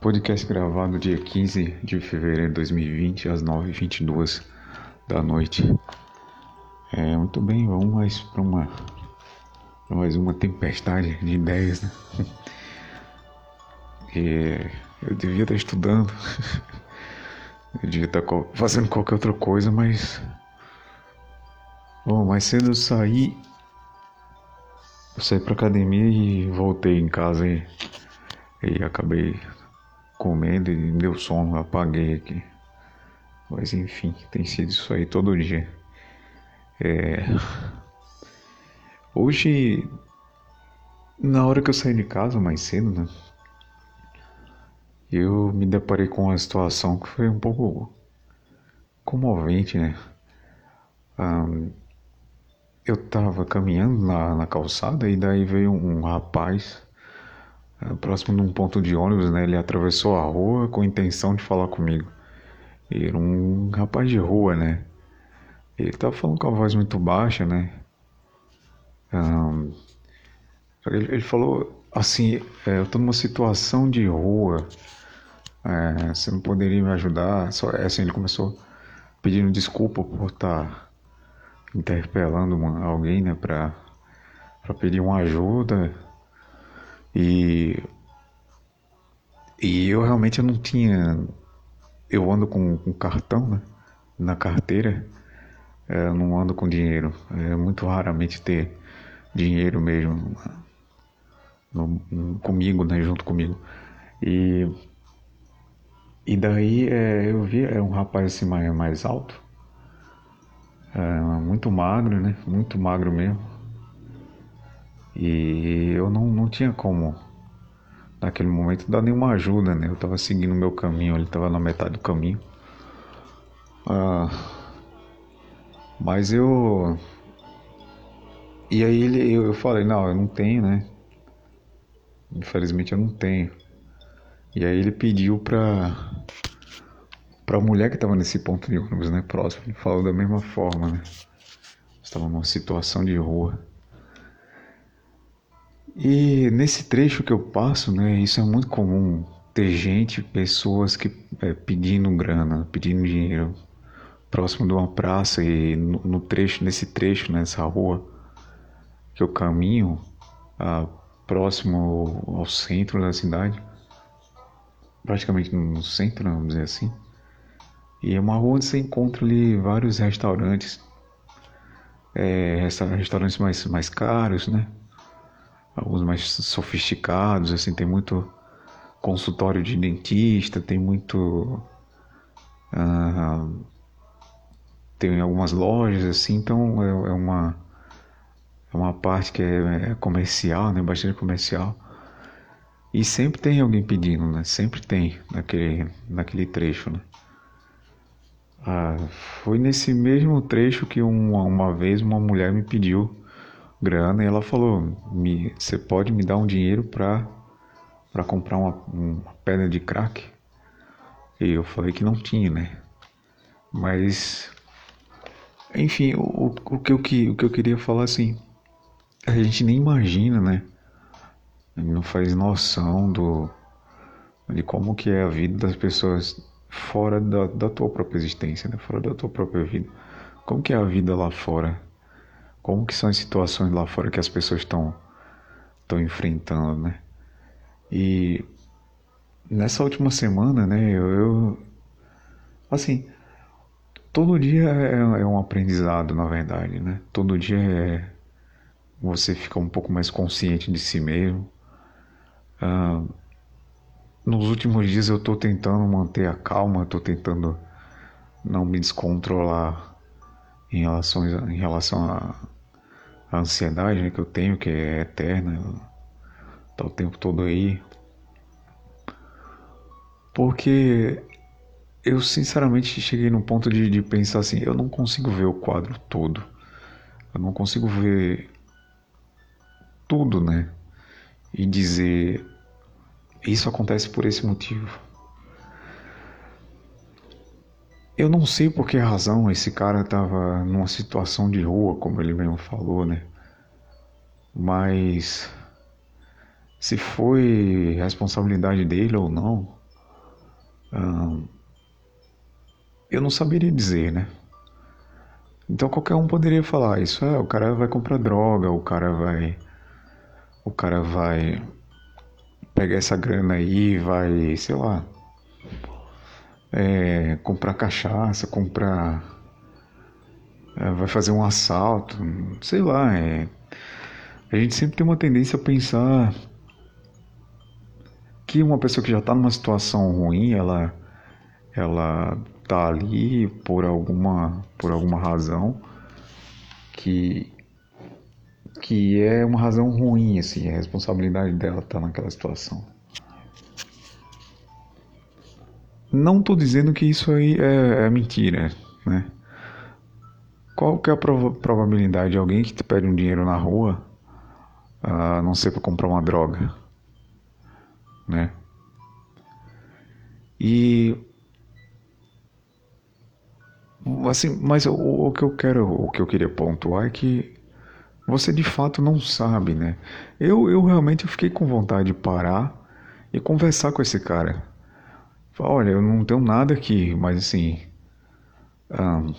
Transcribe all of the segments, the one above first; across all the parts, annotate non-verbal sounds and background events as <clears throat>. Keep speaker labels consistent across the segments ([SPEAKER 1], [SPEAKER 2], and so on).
[SPEAKER 1] Podcast gravado dia 15 de fevereiro de 2020, às 9h22 da noite. É, muito bem, vamos mais para uma mais uma tempestade de ideias, né? <laughs> E eu devia estar estudando, <laughs> eu devia estar fazendo qualquer outra coisa, mas. Bom, mais cedo eu saí. Eu saí pra academia e voltei em casa e, e acabei comendo e deu sono, apaguei aqui. Mas enfim, tem sido isso aí todo dia. É... Hoje, na hora que eu saí de casa mais cedo, né? Eu me deparei com uma situação que foi um pouco comovente, né? Um, eu tava caminhando na, na calçada e daí veio um, rapaz próximo de um ponto de ônibus, né? Ele atravessou a rua com a intenção de falar comigo. Era um rapaz de rua, né? Ele tava falando com a voz muito baixa, né? Um, ele, ele, falou assim: é, Eu tô numa situação de rua, é, você não poderia me ajudar? Só, é assim, ele começou pedindo desculpa por estar tá interpelando uma, alguém, né? Pra pedir uma ajuda. E, e eu realmente não tinha. Eu ando com, com cartão né, na carteira, é, eu não ando com dinheiro. É muito raramente ter dinheiro mesmo no, no, comigo, né, junto comigo. E, e daí é, eu vi é um rapaz assim mais, mais alto, é, muito magro, né? Muito magro mesmo. E eu não, não tinha como, naquele momento, dar nenhuma ajuda, né? Eu estava seguindo o meu caminho, ele estava na metade do caminho. Ah, mas eu. E aí ele, eu, eu falei: não, eu não tenho, né? Infelizmente eu não tenho. E aí ele pediu pra. pra mulher que estava nesse ponto de ônibus, né? Próximo. Ele falou da mesma forma, né? Estava numa situação de rua. E nesse trecho que eu passo, né, isso é muito comum ter gente, pessoas que é, pedindo grana, pedindo dinheiro próximo de uma praça e no, no trecho, nesse trecho, nessa rua que eu caminho, ah, próximo ao, centro da cidade, praticamente no centro, vamos dizer assim. E é uma rua onde você encontra ali vários restaurantes, é, restaurantes mais, mais caros, né? Alguns mais sofisticados, assim, tem muito consultório de dentista, tem muito. Uh, tem algumas lojas, assim, então é, é, uma. É uma parte que é, é comercial, né? Bastante comercial. E sempre tem alguém pedindo, né? Sempre tem naquele, naquele trecho, né? Ah, foi nesse mesmo trecho que uma, uma vez uma mulher me pediu grana e ela falou: me, Você pode me dar um dinheiro para para comprar uma, uma pedra de crack? E eu falei que não tinha, né? Mas, enfim, o, o, que, eu, o que eu queria falar assim, a gente nem imagina, né? Não faz noção do, de como que é a vida das pessoas fora da, da tua própria existência, né? Fora da tua própria vida. Como que é a vida lá fora? Como que são as situações lá fora que as pessoas estão estão enfrentando, né? E nessa última semana, né, eu, eu assim, todo dia é, é, um aprendizado, na verdade, né? Todo dia é você fica um pouco mais consciente de si mesmo. Nos últimos dias eu estou tentando manter a calma, estou tentando não me descontrolar em relação, em relação a, a ansiedade né, que eu tenho, que é eterna, tá o tempo todo aí. Porque eu sinceramente cheguei num ponto de, de pensar assim, eu não consigo ver o quadro todo. Eu não consigo ver tudo, né? E dizer isso acontece por esse motivo. Eu não sei por que razão esse cara estava numa situação de rua, como ele mesmo falou, né? Mas se foi responsabilidade dele ou não, eu não saberia dizer, né? Então qualquer um poderia falar isso, ah, o cara vai comprar droga, o cara vai o cara vai pegar essa grana aí vai, sei lá, é, comprar cachaça, comprar é, vai fazer um assalto, sei lá, é, a gente sempre tem uma tendência a pensar que uma pessoa que já está numa situação ruim, ela ela tá ali por alguma por alguma razão que que é uma razão ruim assim, a responsabilidade dela tá naquela situação. Não estou dizendo que isso aí é, é, mentira, né? Qual que é a prova probabilidade de alguém que te pede um dinheiro na rua, a não ser para comprar uma droga, né? E assim, mas o, o, que eu quero, o que eu queria pontuar é que você de fato não sabe, né? Eu, eu realmente fiquei com vontade de parar e conversar com esse cara. Olha, eu não tenho nada aqui, mas assim, um,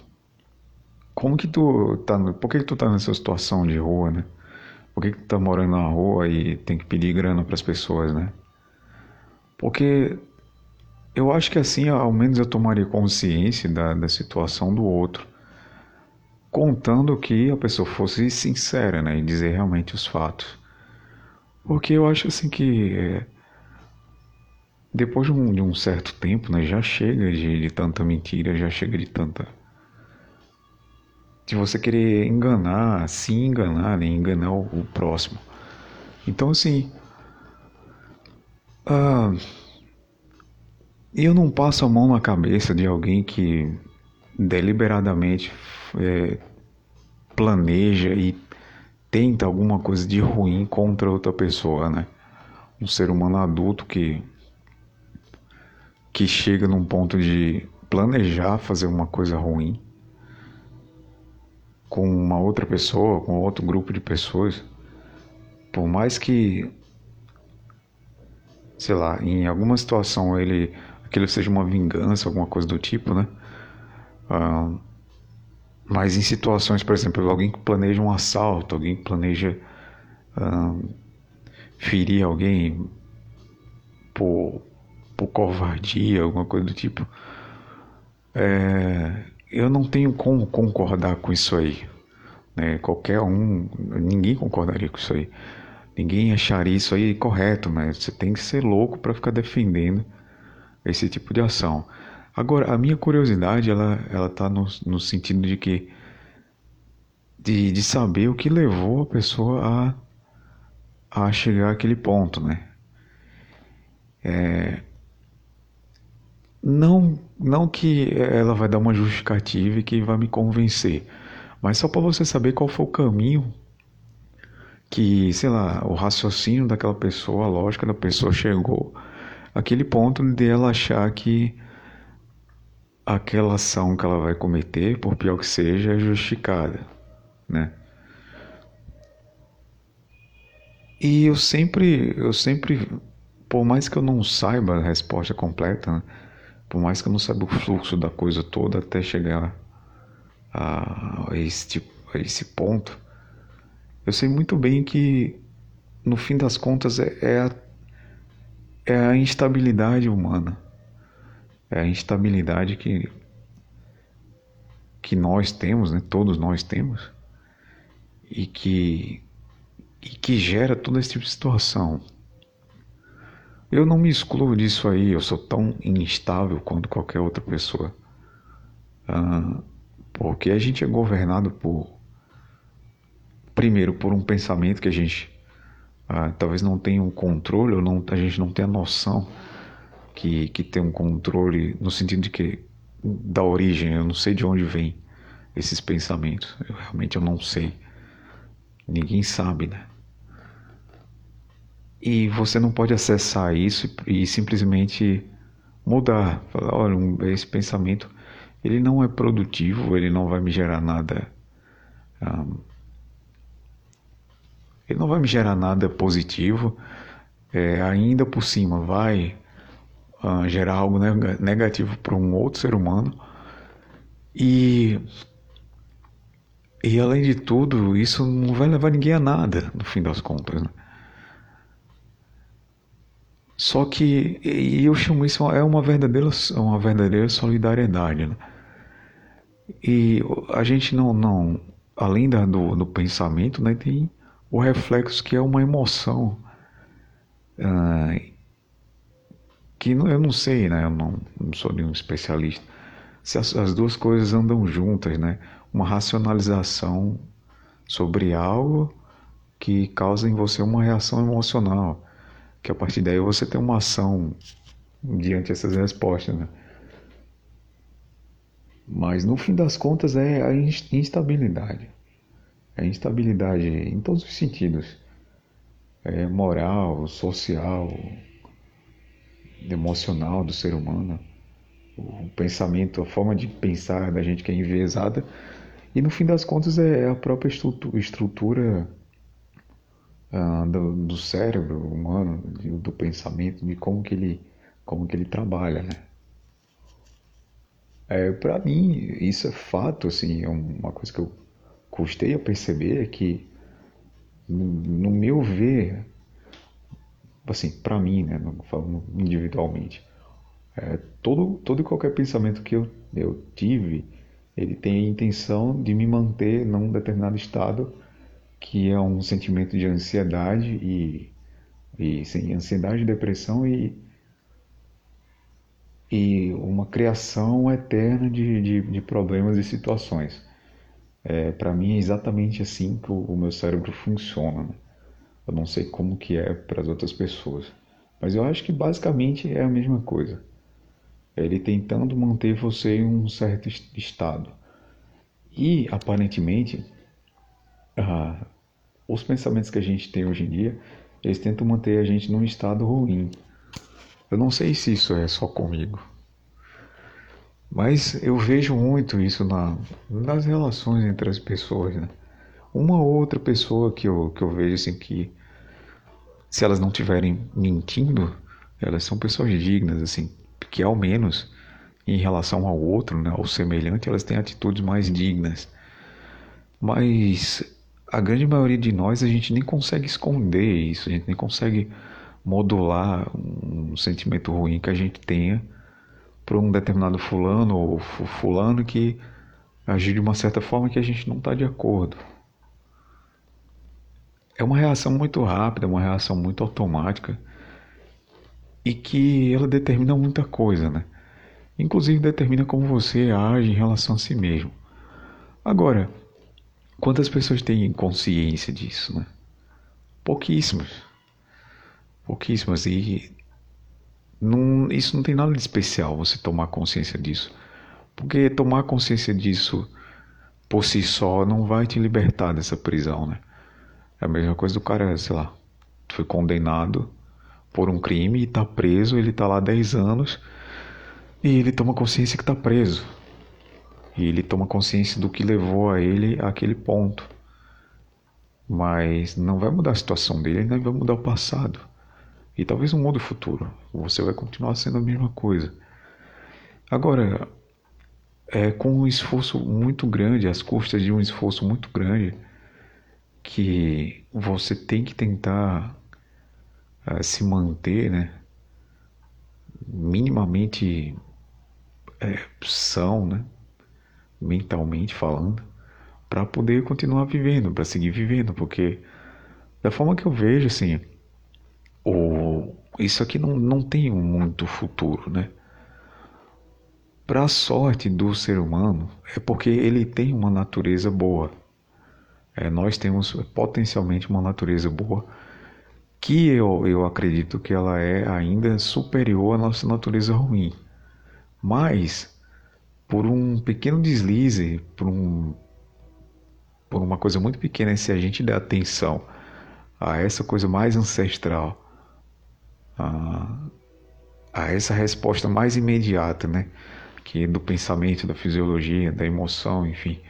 [SPEAKER 1] como que tu tá, por que, que tu tá nessa situação de rua, né? Por que, que tu tá morando na rua e tem que pedir grana para as pessoas, né? Porque eu acho que assim, ao menos eu tomaria consciência da, da situação do outro, contando que a pessoa fosse sincera, né, e dizer realmente os fatos. Porque eu acho assim que é, depois de um, de um, certo tempo, né, já chega de, de tanta mentira, já chega de tanta de você querer enganar, se enganar, né, enganar o, o próximo. Então assim, ah, eu não passo a mão na cabeça de alguém que deliberadamente é, planeja e tenta alguma coisa de ruim contra outra pessoa, né? Um ser humano adulto que que chega num ponto de planejar fazer uma coisa ruim com uma outra pessoa, com outro grupo de pessoas, por mais que sei lá, em alguma situação ele aquilo seja uma vingança, alguma coisa do tipo, né? Uh, mas em situações, por exemplo, alguém que planeja um assalto, alguém que planeja uh, ferir alguém por, por covardia, alguma coisa do tipo, é, eu não tenho como concordar com isso aí. Né? Qualquer um, ninguém concordaria com isso aí. Ninguém acharia isso aí correto, né? Você tem que ser louco para ficar defendendo esse tipo de ação. Agora, a minha curiosidade, ela, ela tá no, no sentido de que, de, de saber o que levou a pessoa a, a chegar àquele ponto, né? É, não, não que ela vai dar uma justificativa e que vai me convencer, mas só para você saber qual foi o caminho que, sei lá, o raciocínio daquela pessoa, a lógica da pessoa chegou aquele ponto de ela achar que aquela ação que ela vai cometer, por pior que seja, é justificada, né? E eu sempre, eu sempre, por mais que eu não saiba a resposta completa, né? Por mais que eu não saiba o fluxo da coisa toda até chegar a, tipo, a esse ponto, eu sei muito bem que no fim das contas é, é a é a instabilidade humana. É a instabilidade que, que nós temos, né? todos nós temos, e que, e que gera todo esse tipo de situação. Eu não me excluo disso aí, eu sou tão instável quanto qualquer outra pessoa. Ah, porque a gente é governado por. Primeiro, por um pensamento que a gente ah, talvez não tenha um controle, ou não, a gente não tenha noção que, que tem um controle no sentido de que da origem, eu não sei de onde vem esses pensamentos, eu realmente eu não sei. Ninguém sabe, né? E você não pode acessar isso e simplesmente mudar, falar, olha, esse pensamento ele não é produtivo, ele não vai me gerar nada ele não vai me gerar nada positivo. É, ainda por cima vai gerar algo negativo para um outro ser humano. E, e além de tudo, isso não vai levar ninguém a nada, no fim das contas. Né? Só que e eu chamo isso é uma verdadeira uma verdadeira solidariedade, né? E a gente não não além da, do, do pensamento, né, tem o reflexo que é uma emoção ah, que eu não sei, né? Eu não, não sou nenhum especialista. Se as, as duas coisas andam juntas, né? Uma racionalização sobre algo que causa em você uma reação emocional que a partir daí você tem uma ação diante dessas respostas, né? Mas no fim das contas é a instabilidade. É a instabilidade em todos os sentidos. É moral, social, emocional do ser humano. O pensamento, a forma de pensar da gente que é enviesada. E no fim das contas é a própria estrutura uh, do, do, cérebro humano, do, pensamento, de como que ele, como que ele trabalha, né? É, para mim, isso é fato, assim, é uma coisa que eu custei a perceber é que, no, meu ver, assim, para mim, né, falando individualmente, é, todo, todo e qualquer pensamento que eu, eu tive, ele tem a intenção de me manter num determinado estado que é um sentimento de ansiedade e, e sim, ansiedade, depressão e, e uma criação eterna de, de, de problemas e situações. É, para mim é exatamente assim que o, o meu cérebro funciona. Né? Eu não sei como que é para as outras pessoas, mas eu acho que basicamente é a mesma coisa. Ele tentando manter você em um certo estado. E aparentemente ah, os pensamentos que a gente tem hoje em dia, eles tentam manter a gente num estado ruim. Eu não sei se isso é só comigo, mas eu vejo muito isso na, nas relações entre as pessoas, né? Uma outra pessoa que eu, que eu vejo assim que se elas não estiverem mentindo, elas são pessoas dignas, assim, que ao menos em relação ao outro, né, ao semelhante, elas têm atitudes mais dignas. Mas a grande maioria de nós a gente nem consegue esconder isso, a gente nem consegue modular um sentimento ruim que a gente tenha para um determinado fulano ou fulano que agir de uma certa forma que a gente não está de acordo. É uma reação muito rápida, uma reação muito automática e que ela determina muita coisa, né? Inclusive determina como você age em relação a si mesmo. Agora, Quantas pessoas têm consciência disso, né? Pouquíssimas. Pouquíssimas. E não, isso não tem nada de especial, você tomar consciência disso. Porque tomar consciência disso por si só não vai te libertar dessa prisão, né? É a mesma coisa do cara, sei lá, foi condenado por um crime e tá preso, ele tá lá 10 anos e ele toma consciência que tá preso. E ele toma consciência do que levou a ele àquele ponto. Mas não vai mudar a situação dele, nem vai mudar o passado. E talvez não mude o futuro. Você vai continuar sendo a mesma coisa. Agora, é com um esforço muito grande, às custas de um esforço muito grande, que você tem que tentar uh, se manter, né? Minimamente é, são, né? Mentalmente falando, para poder continuar vivendo, para seguir vivendo, porque da forma que eu vejo, assim, o, isso aqui não, não tem muito futuro, né? Para a sorte do ser humano, é porque ele tem uma natureza boa. É, nós temos potencialmente uma natureza boa que eu, eu acredito que ela é ainda superior à nossa natureza ruim. Mas por um pequeno deslize, por, um, por uma coisa muito pequena, se a gente der atenção a essa coisa mais ancestral, a, a essa resposta mais imediata, né? Que é do pensamento, da fisiologia, da emoção, enfim.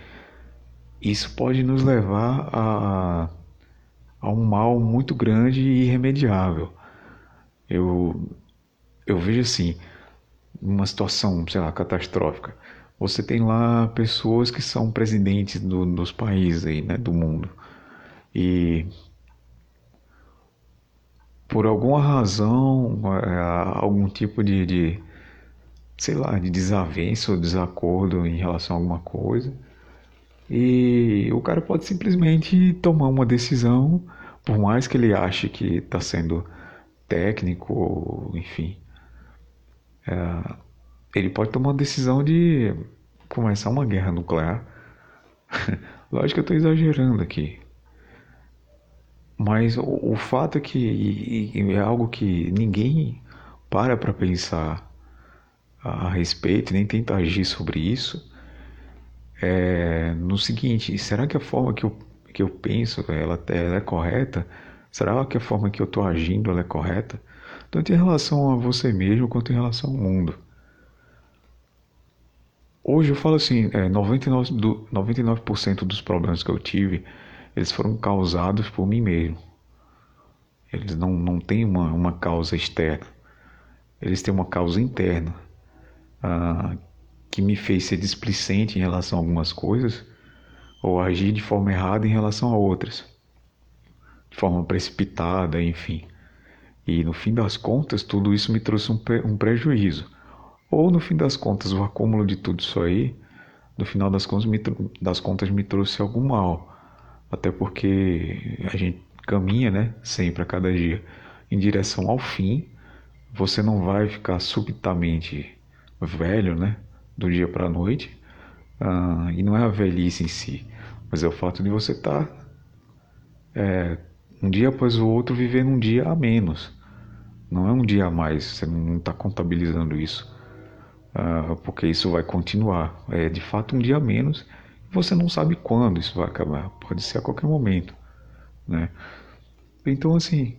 [SPEAKER 1] Isso pode nos levar a, a um mal muito grande e irremediável. Eu, eu vejo assim, uma situação, sei lá, catastrófica. Você tem lá pessoas que são presidentes do, dos países aí, né, do mundo. E por alguma razão, é, algum tipo de, de, sei lá, de desavença ou desacordo em relação a alguma coisa. E o cara pode simplesmente tomar uma decisão, por mais que ele ache que está sendo técnico, enfim. É, ele pode tomar uma decisão de começar uma guerra nuclear. <laughs> Lógico que eu estou exagerando aqui. Mas o, o fato é que é algo que ninguém para para pensar a respeito, nem tenta agir sobre isso. É no seguinte: será que a forma que eu, que eu penso ela, ela é correta? Será que a forma que eu estou agindo ela é correta? Tanto em relação a você mesmo quanto em relação ao mundo. Hoje eu falo assim: é, 99%, do, 99 dos problemas que eu tive eles foram causados por mim mesmo. Eles não, não têm uma, uma causa externa. Eles têm uma causa interna ah, que me fez ser displicente em relação a algumas coisas ou agir de forma errada em relação a outras. De forma precipitada, enfim. E no fim das contas, tudo isso me trouxe um, um prejuízo. Ou no fim das contas, o acúmulo de tudo isso aí, no final das contas, me, das contas, me trouxe algum mal até porque a gente caminha, né, sempre a cada dia em direção ao fim. Você não vai ficar subitamente velho, né, do dia para a noite. Uh, e não é a velhice em si, mas é o fato de você estar tá, é, um dia após o outro vivendo um dia a menos. Não é um dia a mais, você não está contabilizando isso, uh, porque isso vai continuar. É de fato um dia a menos você não sabe quando isso vai acabar, pode ser a qualquer momento, né? Então assim,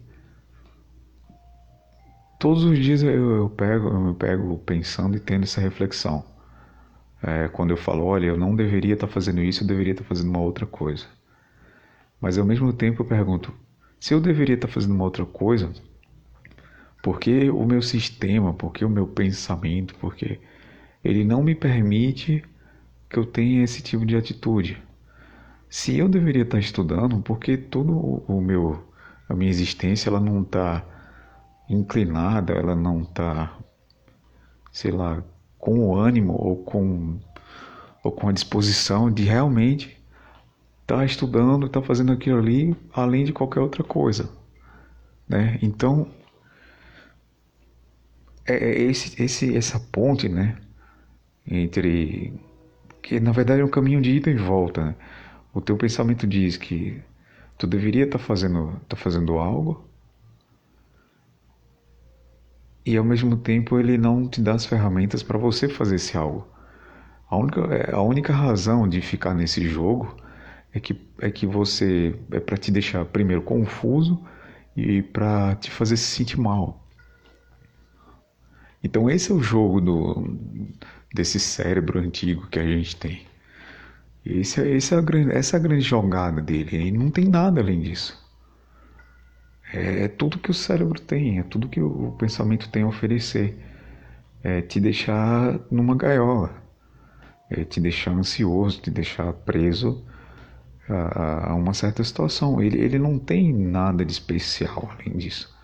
[SPEAKER 1] todos os dias eu, eu pego, eu me pego pensando e tendo essa reflexão. É, quando eu falo, olha, eu não deveria estar fazendo isso, eu deveria estar fazendo uma outra coisa. Mas ao mesmo tempo eu pergunto, se eu deveria estar fazendo uma outra coisa, por que o meu sistema, por que o meu pensamento, porque ele não me permite que eu tenha esse tipo de atitude. Se eu deveria estar estudando, porque todo o meu a minha existência ela não está inclinada, ela não está, sei lá, com o ânimo ou com ou com a disposição de realmente estar tá estudando, estar tá fazendo aquilo ali, além de qualquer outra coisa, né? Então é, é esse, esse essa ponte, né, entre que na verdade é um caminho de ida e volta. Né? O teu pensamento diz que tu deveria estar tá fazendo, tá fazendo algo e ao mesmo tempo ele não te dá as ferramentas para você fazer esse algo. A única, é, a única razão de ficar nesse jogo é que, é que você é para te deixar primeiro confuso e para te fazer se sentir mal. Então esse é o jogo do desse cérebro antigo que a gente tem. Esse, é, esse é a essa é a grande jogada dele. Ele não tem nada além disso. É, é tudo que o cérebro tem, é tudo que o, o pensamento tem a oferecer. É te deixar numa gaiola, é te deixar ansioso, te deixar preso a, a uma certa situação. Ele, ele não tem nada de especial além disso.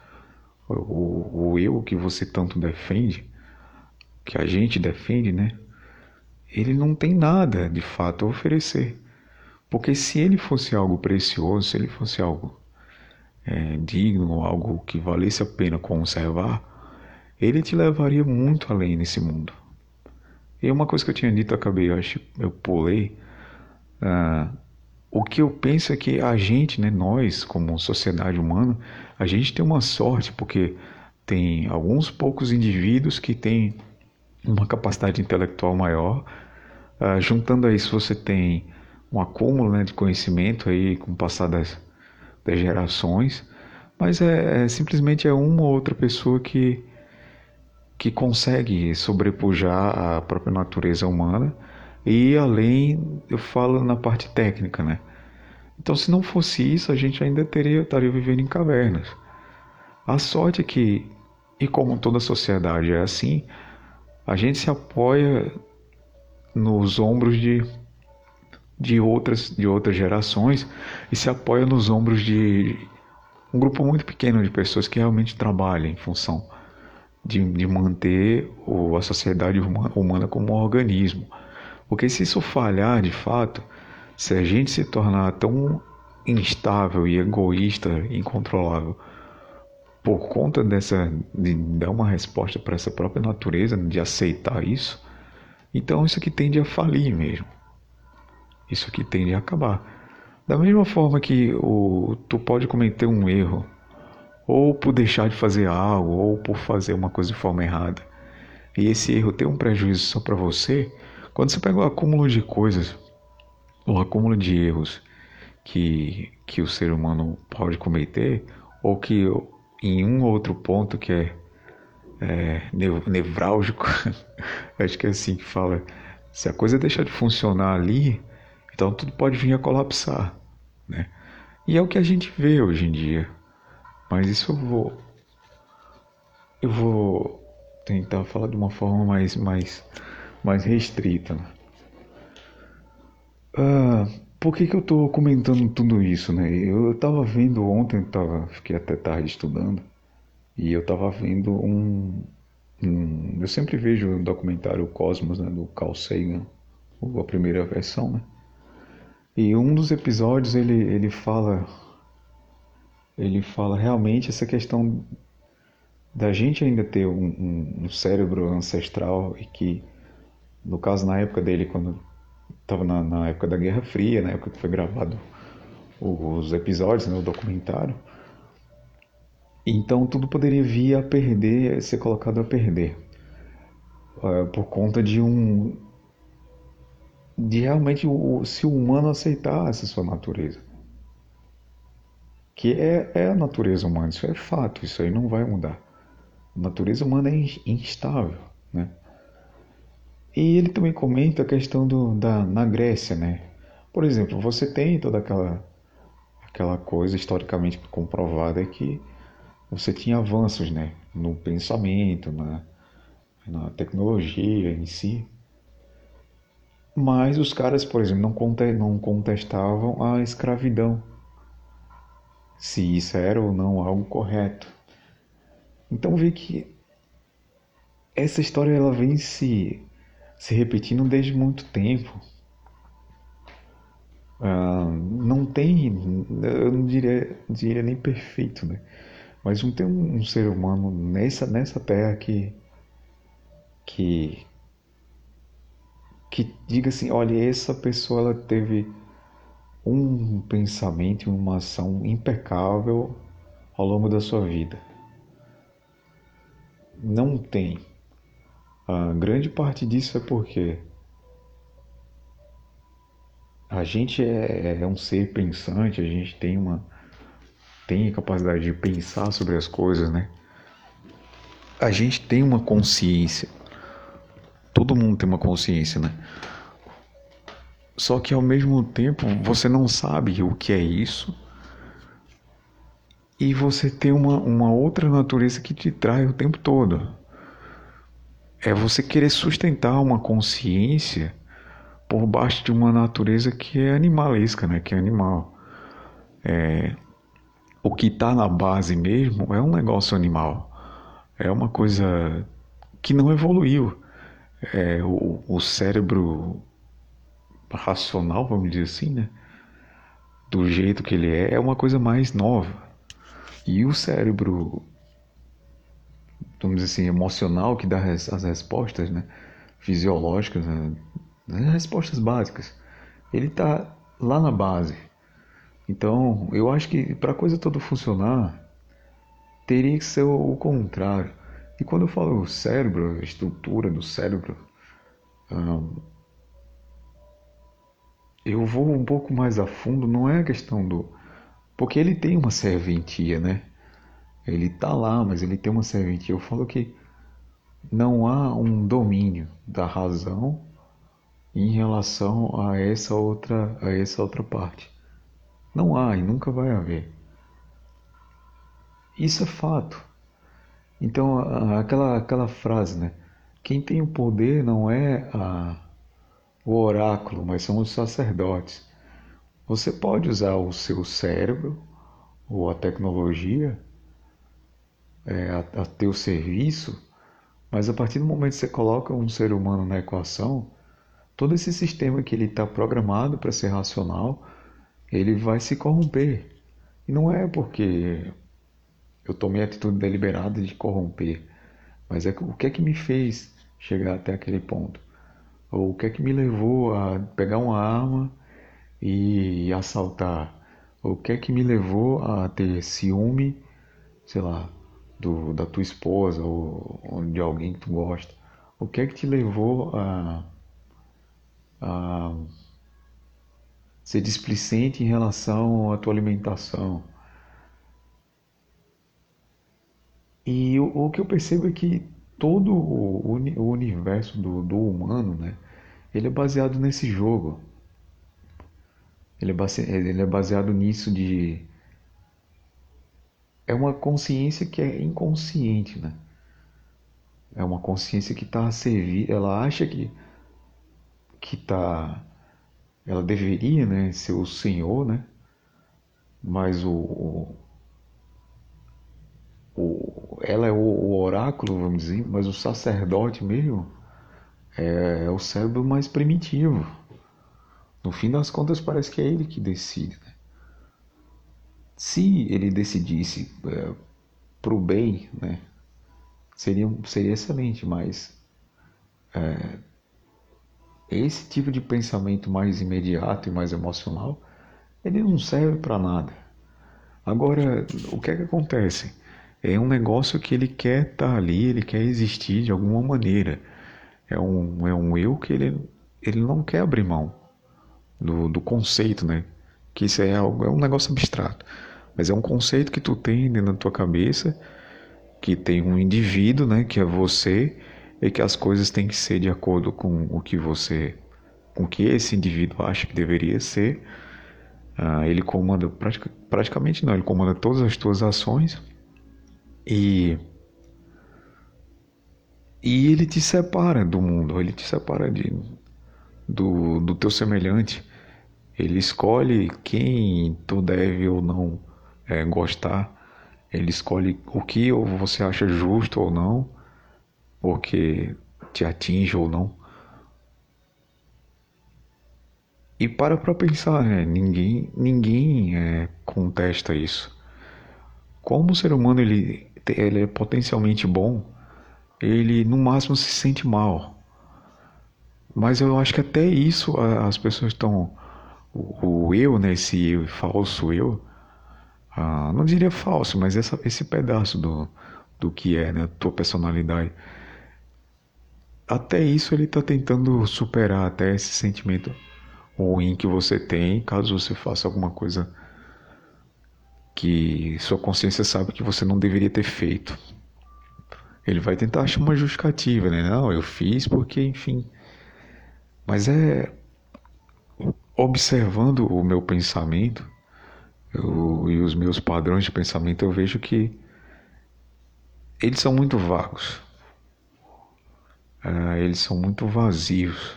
[SPEAKER 1] O, o eu que você tanto defende que a gente defende, né? Ele não tem nada de fato a oferecer. Porque se ele fosse algo precioso, se ele fosse algo é, digno, algo que valesse a pena conservar, ele te levaria muito além nesse mundo. E uma coisa que eu tinha dito, acabei, eu acho, eu pulei. Uh, o que eu penso é que a gente, né, nós, como sociedade humana, a gente tem uma sorte, porque tem alguns poucos indivíduos que têm uma capacidade intelectual maior. Uh, juntando a isso, você tem um acúmulo né, de conhecimento aí com o passar das, das gerações, mas é, é, simplesmente é uma ou outra pessoa que, que consegue sobrepujar a própria natureza humana e além, eu falo na parte técnica, né? Então, se não fosse isso, a gente ainda teria estaria vivendo em cavernas. A sorte é que E como toda sociedade é assim, a gente se apoia nos ombros de, de, outras, de outras gerações e se apoia nos ombros de um grupo muito pequeno de pessoas que realmente trabalham em função de, de manter o, a sociedade humana, humana como um organismo. Porque se isso falhar de fato, se a gente se tornar tão instável e egoísta, incontrolável, por conta dessa de dar uma resposta para essa própria natureza, de aceitar isso, então isso aqui tende a falir mesmo. Isso aqui tende a acabar. Da mesma forma que o, tu pode cometer um erro, ou por deixar de fazer algo, ou por fazer uma coisa de forma errada, e esse erro tem um prejuízo só para você, quando você pega o acúmulo de coisas, o acúmulo de erros que, que o ser humano pode cometer, ou que em um outro ponto que é, é nevrálgico, <laughs> acho que é assim que fala, se a coisa deixar de funcionar ali, então tudo pode vir a colapsar, né? E é o que a gente vê hoje em dia. Mas isso eu vou eu vou tentar falar de uma forma mais mais mais restrita. Ah, por que, que eu estou comentando tudo isso, né? Eu estava vendo ontem, tava, fiquei até tarde estudando, e eu estava vendo um, um, Eu sempre vejo o documentário Cosmos, né, do Carl Sagan, a primeira versão, né? E um dos episódios ele, ele fala. Ele fala realmente essa questão da gente ainda ter um, um, um cérebro ancestral e que, no caso, na época dele, quando estava na, na, época da Guerra Fria, na época que foi gravado os episódios, né, o documentário. Então tudo poderia vir a perder, ser colocado a perder, uh, por conta de um, de realmente o, se o humano aceitar essa sua natureza, que é, é a natureza humana, isso é fato, isso aí não vai mudar. A natureza humana é instável, né? E ele também comenta a questão do, da, na Grécia, né? Por exemplo, você tem toda aquela, aquela coisa historicamente comprovada que você tinha avanços, né? No pensamento, na, na tecnologia em si. Mas os caras, por exemplo, não contestavam a escravidão. Se isso era ou não algo correto. Então vê que essa história ela vem se se repetindo desde muito tempo. Ah, não tem, eu não diria, diria nem perfeito, né? Mas não tem um, um, ser humano nessa, nessa terra que, que, que diga assim, olha, essa pessoa ela teve um pensamento e uma ação impecável ao longo da sua vida. Não tem. A grande parte disso é porque a gente é, é um ser pensante, a gente tem uma tem a capacidade de pensar sobre as coisas, né? A gente tem uma consciência. Todo mundo tem uma consciência, né? Só que ao mesmo tempo você não sabe o que é isso. E você tem uma, uma outra natureza que te trai o tempo todo é você querer sustentar uma consciência por baixo de uma natureza que é animalesca, né? Que é animal. É, o que está na base mesmo é um negócio animal. É uma coisa que não evoluiu. É, o, o cérebro racional, vamos dizer assim, né? Do jeito que ele é, é uma coisa mais nova. E o cérebro vamos dizer assim, emocional que dá as respostas, né? Fisiológicas, né? as respostas básicas. Ele está lá na base. Então, eu acho que para a coisa toda funcionar, teria que ser o contrário. E quando eu falo cérebro, estrutura do cérebro, eu vou um pouco mais a fundo, não é a questão do. Porque ele tem uma serventia, né? Ele está lá, mas ele tem uma serventia. Eu falo que não há um domínio da razão em relação a essa outra a essa outra parte. Não há e nunca vai haver. Isso é fato. Então, aquela, aquela frase, né? Quem tem o poder não é a, o oráculo, mas são os sacerdotes. Você pode usar o seu cérebro ou a tecnologia é, a, a teu serviço, mas a partir do momento que você coloca um ser humano na equação, todo esse sistema que ele está programado para ser racional, ele vai se corromper. E não é porque eu tomei a atitude deliberada de corromper, mas é o que é que me fez chegar até aquele ponto? Ou o que é que me levou a pegar uma arma e assaltar? Ou o que é que me levou a ter ciúme, sei lá, do, da tua esposa ou, ou de alguém que tu gosta? O que é que te levou a, a ser displicente em relação à tua alimentação? E o, o que eu percebo é que todo o, o universo do, do, humano, né, ele é baseado nesse jogo. Ele é, base, ele é baseado nisso de é uma consciência que é inconsciente, né? É uma consciência que está a servir, ela acha que que tá ela deveria, né, ser o senhor, né? Mas o, o, o ela é o, o, oráculo, vamos dizer, mas o sacerdote mesmo é, é o cérebro mais primitivo. No fim das contas, parece que é ele que decide. Né? Se ele decidisse é, para o bem, né, seria, seria excelente, mas é, esse tipo de pensamento mais imediato e mais emocional, ele não serve para nada. Agora, o que é que acontece? É um negócio que ele quer estar tá ali, ele quer existir de alguma maneira. É um, é um eu que ele, ele não quer abrir mão do, do conceito, né? Que isso é, algo, é um negócio abstrato. Mas é um conceito que tu tem dentro da tua cabeça, que tem um indivíduo, né, que é você, e que as coisas têm que ser de acordo com o que você, com o que esse indivíduo acha que deveria ser. Ah, ele comanda pratica, praticamente não, ele comanda todas as tuas ações e e ele te separa do mundo, ele te separa de, do, do teu semelhante. Ele escolhe quem tu deve ou não é, gostar. Ele escolhe o que você acha justo ou não, porque te atinge ou não. E para para pensar, né? ninguém, ninguém é, contesta isso. Como o ser humano ele, ele é potencialmente bom, ele no máximo se sente mal. Mas eu acho que até isso as pessoas estão. O, eu, né, esse falso eu, ah, não diria falso, mas essa, esse pedaço do, do que é, né, tua personalidade. Até isso ele está tentando superar até esse sentimento ruim que você tem, caso você faça alguma coisa que sua consciência sabe que você não deveria ter feito. Ele vai tentar achar uma justificativa, né? Não, eu fiz porque, enfim. Mas é observando o meu pensamento, eu, e os meus padrões de pensamento, eu vejo que eles são muito vagos. Uh, eles são muito vazios.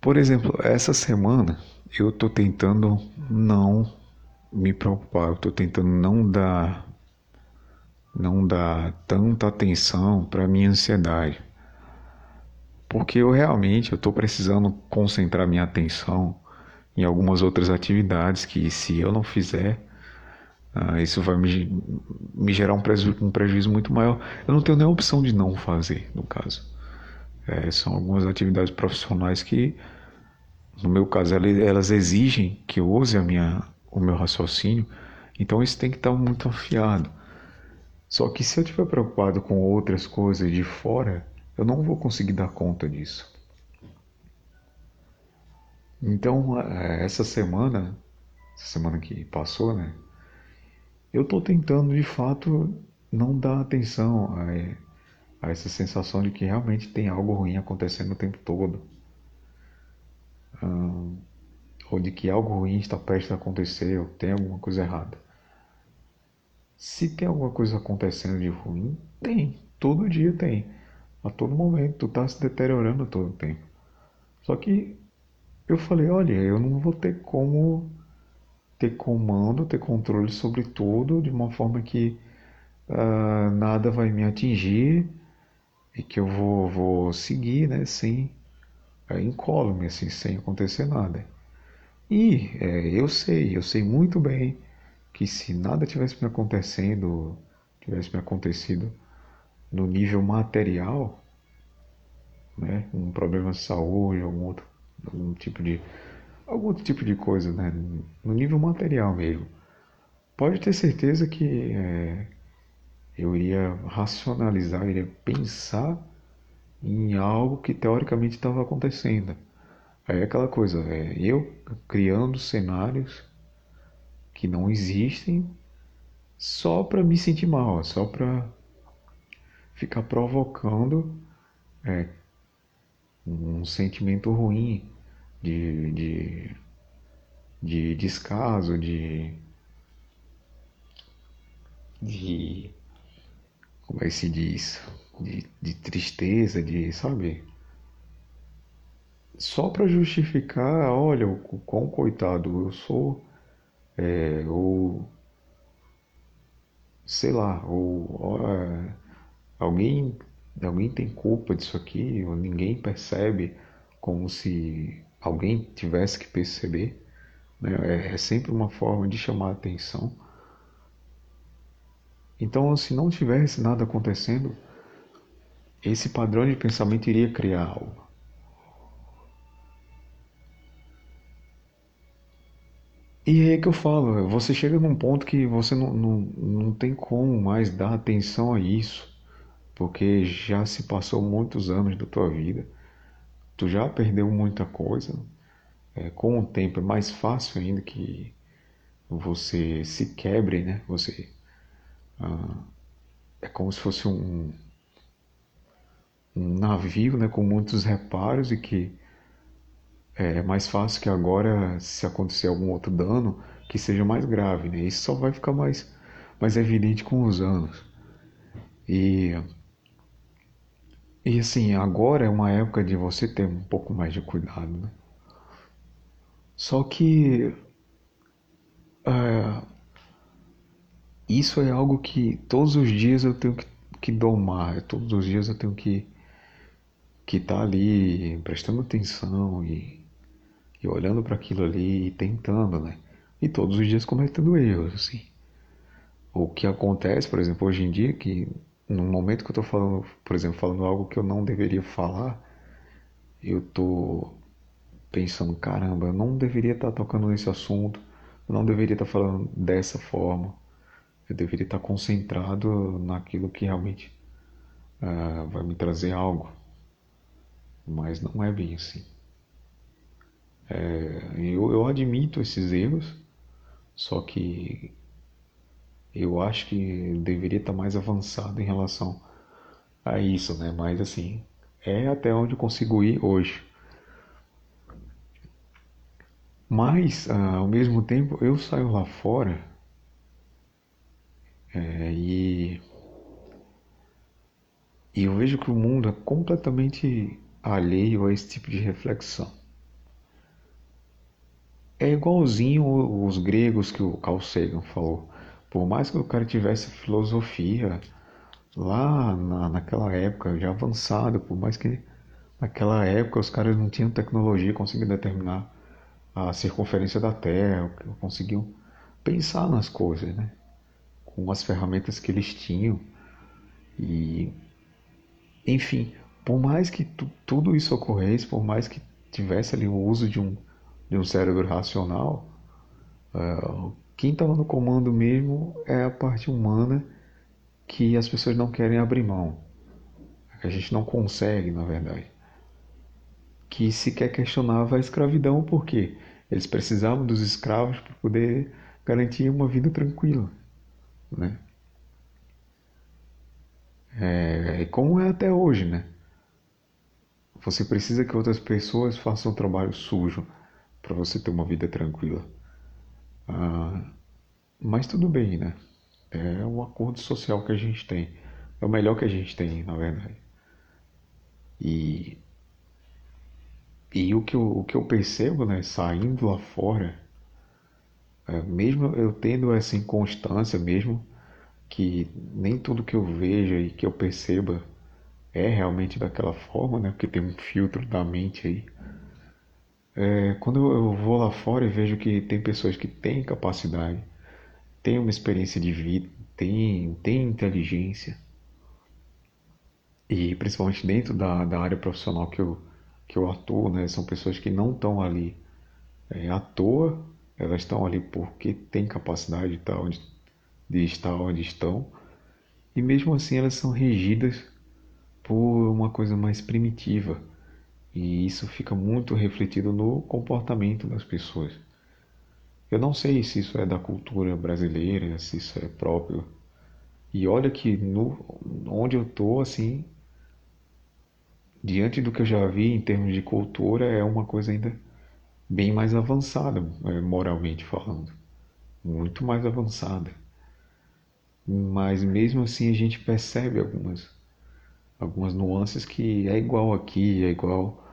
[SPEAKER 1] Por exemplo, essa semana eu estou tentando não me preocupar, eu estou tentando não dar não dar tanta atenção para minha ansiedade, porque eu realmente eu estou precisando concentrar minha atenção em algumas outras atividades que se eu não fizer, uh, isso vai me, me gerar um prejuízo, um prejuízo, muito maior. Eu não tenho nem opção de não fazer, no caso. É, são algumas atividades profissionais que, no meu caso, elas exigem que eu use a minha, o meu raciocínio, então isso tem que estar muito afiado. Só que se eu estiver preocupado com outras coisas de fora, eu não vou conseguir dar conta disso. Então, é, essa semana, essa semana que passou, né? Eu estou tentando de fato não dar atenção a, a, essa sensação de que realmente tem algo ruim acontecendo o tempo todo. Ou de que algo ruim está prestes a acontecer, ou tem alguma coisa errada. Se tem alguma coisa acontecendo de ruim, tem. Todo dia tem. A todo momento. Tu tá se deteriorando todo o tempo. Só que eu falei, olha, eu não vou ter como ter comando, ter controle sobre tudo de uma forma que uh, nada vai me atingir e que eu vou, vou seguir, né, sem uh, incólume, assim, sem acontecer nada. E é, eu sei, eu sei muito bem que se nada tivesse me acontecendo, tivesse me acontecido no nível material, né, um problema de saúde, algum outro, algum tipo de algum outro tipo de coisa, né, no nível material mesmo, pode ter certeza que é, eu iria racionalizar, iria pensar em algo que teoricamente estava acontecendo. Aí é aquela coisa, é, eu criando cenários que não existem só para me sentir mal, só para ficar provocando é, um sentimento ruim de, de, de descaso, de, de como é que se diz? De, de tristeza, de, sabe? Só para justificar, olha, o quão coitado eu sou, é, ou sei lá, ou alguém, alguém tem culpa disso aqui, ou ninguém percebe como se alguém tivesse que perceber. Né? É, é sempre uma forma de chamar a atenção então, se não tivesse nada acontecendo, esse padrão de pensamento iria criar algo. E é que eu falo, você chega num ponto que você não, não, não tem como mais dar atenção a isso, porque já se passou muitos anos da tua vida, tu já perdeu muita coisa, é, com o tempo é mais fácil ainda que você se quebre, né? Você ah, é como se fosse um, um navio né, com muitos reparos e que é mais fácil que agora, se acontecer algum outro dano, que seja mais grave. Né? Isso só vai ficar mais, mais evidente com os anos. E, e assim, agora é uma época de você ter um pouco mais de cuidado. Né? Só que. É, isso é algo que todos os dias eu tenho que, que domar, todos os dias eu tenho que que estar tá ali prestando atenção e, e olhando para aquilo ali e tentando, né? E todos os dias cometendo erros, assim. O que acontece, por exemplo, hoje em dia, que no momento que eu estou falando, por exemplo, falando algo que eu não deveria falar, eu tô pensando, caramba, eu não deveria estar tá tocando nesse assunto, eu não deveria estar tá falando dessa forma eu deveria estar concentrado naquilo que realmente uh, vai me trazer algo. Mas não é bem assim. É, eu, eu admito esses erros, só que eu acho que deveria estar mais avançado em relação a isso, né? Mas assim, é até onde eu consigo ir hoje. Mas, ah, ao mesmo tempo, eu saio lá fora é, e, e eu vejo que o mundo é completamente alheio a esse tipo de reflexão. É igualzinho os gregos que o Carl Sagan falou. Por mais que o cara tivesse filosofia lá na, naquela época já avançada, por mais que naquela época os caras não tinham tecnologia, conseguiam determinar a circunferência da Terra, conseguiam pensar nas coisas, né? com as ferramentas que eles tinham. E, enfim, por mais que tudo isso ocorresse, por mais que tivesse ali o uso de um, de um cérebro racional, uh, quem estava no comando mesmo é a parte humana que as pessoas não querem abrir mão. A gente não consegue, na verdade. Que sequer questionava a escravidão, porque eles precisavam dos escravos para poder garantir uma vida tranquila né? É, como é até hoje, né? Você precisa que outras pessoas façam um trabalho sujo para você ter uma vida tranquila. Ah, mas tudo bem, né? É um acordo social que a gente tem. É o melhor que a gente tem, na verdade. E, e o, que eu, o que eu percebo, né, saindo lá fora, é, mesmo eu tendo essa inconstância, mesmo que nem tudo que eu veja e que eu perceba é realmente daquela forma, né, porque tem um filtro da mente aí. É, quando eu vou lá fora e vejo que tem pessoas que têm capacidade, têm uma experiência de vida, têm, têm inteligência, e principalmente dentro da, da área profissional que eu, que eu atuo, né, são pessoas que não estão ali é, à toa, elas estão ali porque têm capacidade de estar onde, de estar onde estão, e mesmo assim elas são regidas por uma coisa mais primitiva, e isso fica muito refletido no comportamento das pessoas. Eu não sei se isso é da cultura brasileira, se isso é próprio. E olha que no, onde eu tô, assim, diante do que eu já vi em termos de cultura, é uma coisa ainda bem mais avançada, é, moralmente falando. Muito mais avançada. Mas mesmo assim a gente percebe algumas, algumas nuances que é igual aqui, é igual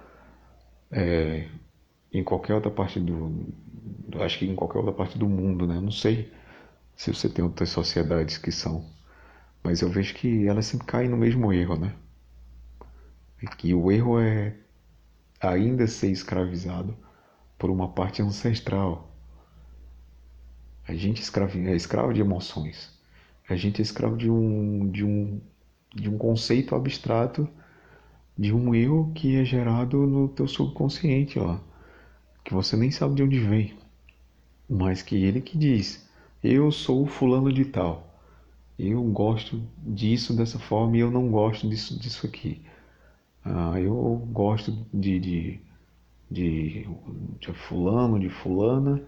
[SPEAKER 1] é, em qualquer outra parte do. Acho que em qualquer outra parte do mundo, né? Não sei se você tem outras sociedades que são. Mas eu vejo que elas sempre caem no mesmo erro, né? que o erro é ainda ser escravizado por uma parte ancestral. A gente é é escravo de emoções. A gente é escravo de um, de um, de um conceito abstrato de um eu que é gerado no teu subconsciente lá, que você nem sabe de onde vem, mas que ele que diz: eu sou fulano de tal. Eu gosto disso dessa forma e eu não gosto disso, disso aqui. Ah, eu gosto de, de, de, de fulano, de fulana,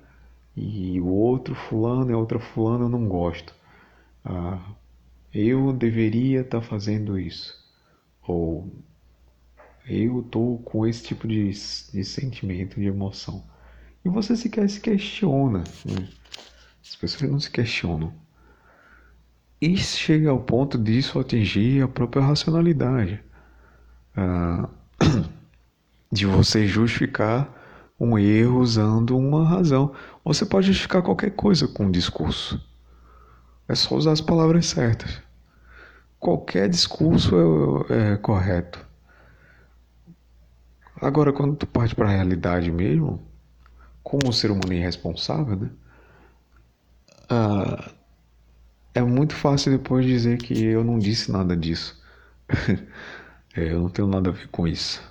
[SPEAKER 1] e o outro fulano e outra fulana eu não gosto. Ah, eu deveria estar tá fazendo isso. Ou eu estou com esse tipo de, de sentimento, de emoção. E você sequer se questiona. Né? As pessoas não se questionam. E chega ao ponto disso atingir a própria racionalidade. Ah, <clears throat> de você justificar um erro usando uma razão. Você pode justificar qualquer coisa com um discurso. É só usar as palavras certas. Qualquer discurso é, é correto. Agora, quando tu parte para a realidade mesmo, como um ser humano irresponsável, né? Ah, é muito fácil depois dizer que eu não disse nada disso. <laughs> É, eu não tenho nada a ver com isso.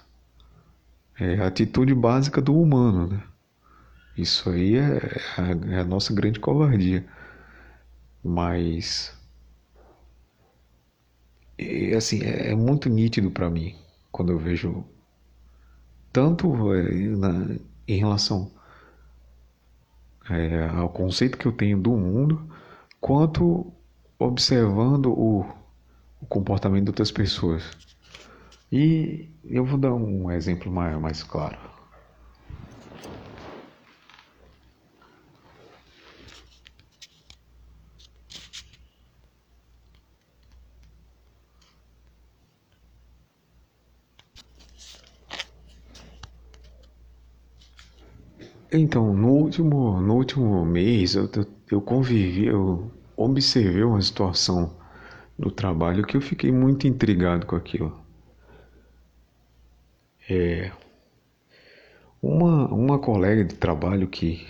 [SPEAKER 1] É a atitude básica do humano, né? Isso aí é, a, é a nossa grande covardia. Mas. É, assim, é, é muito nítido para mim quando eu vejo. Tanto é, na, em relação é, ao conceito que eu tenho do mundo, quanto observando o, o comportamento de outras pessoas. E eu vou dar um exemplo mais, mais claro. Então, no último, no último mês eu, eu convivi, eu observei uma situação no trabalho que eu fiquei muito intrigado com aquilo. É, uma, uma colega de trabalho que,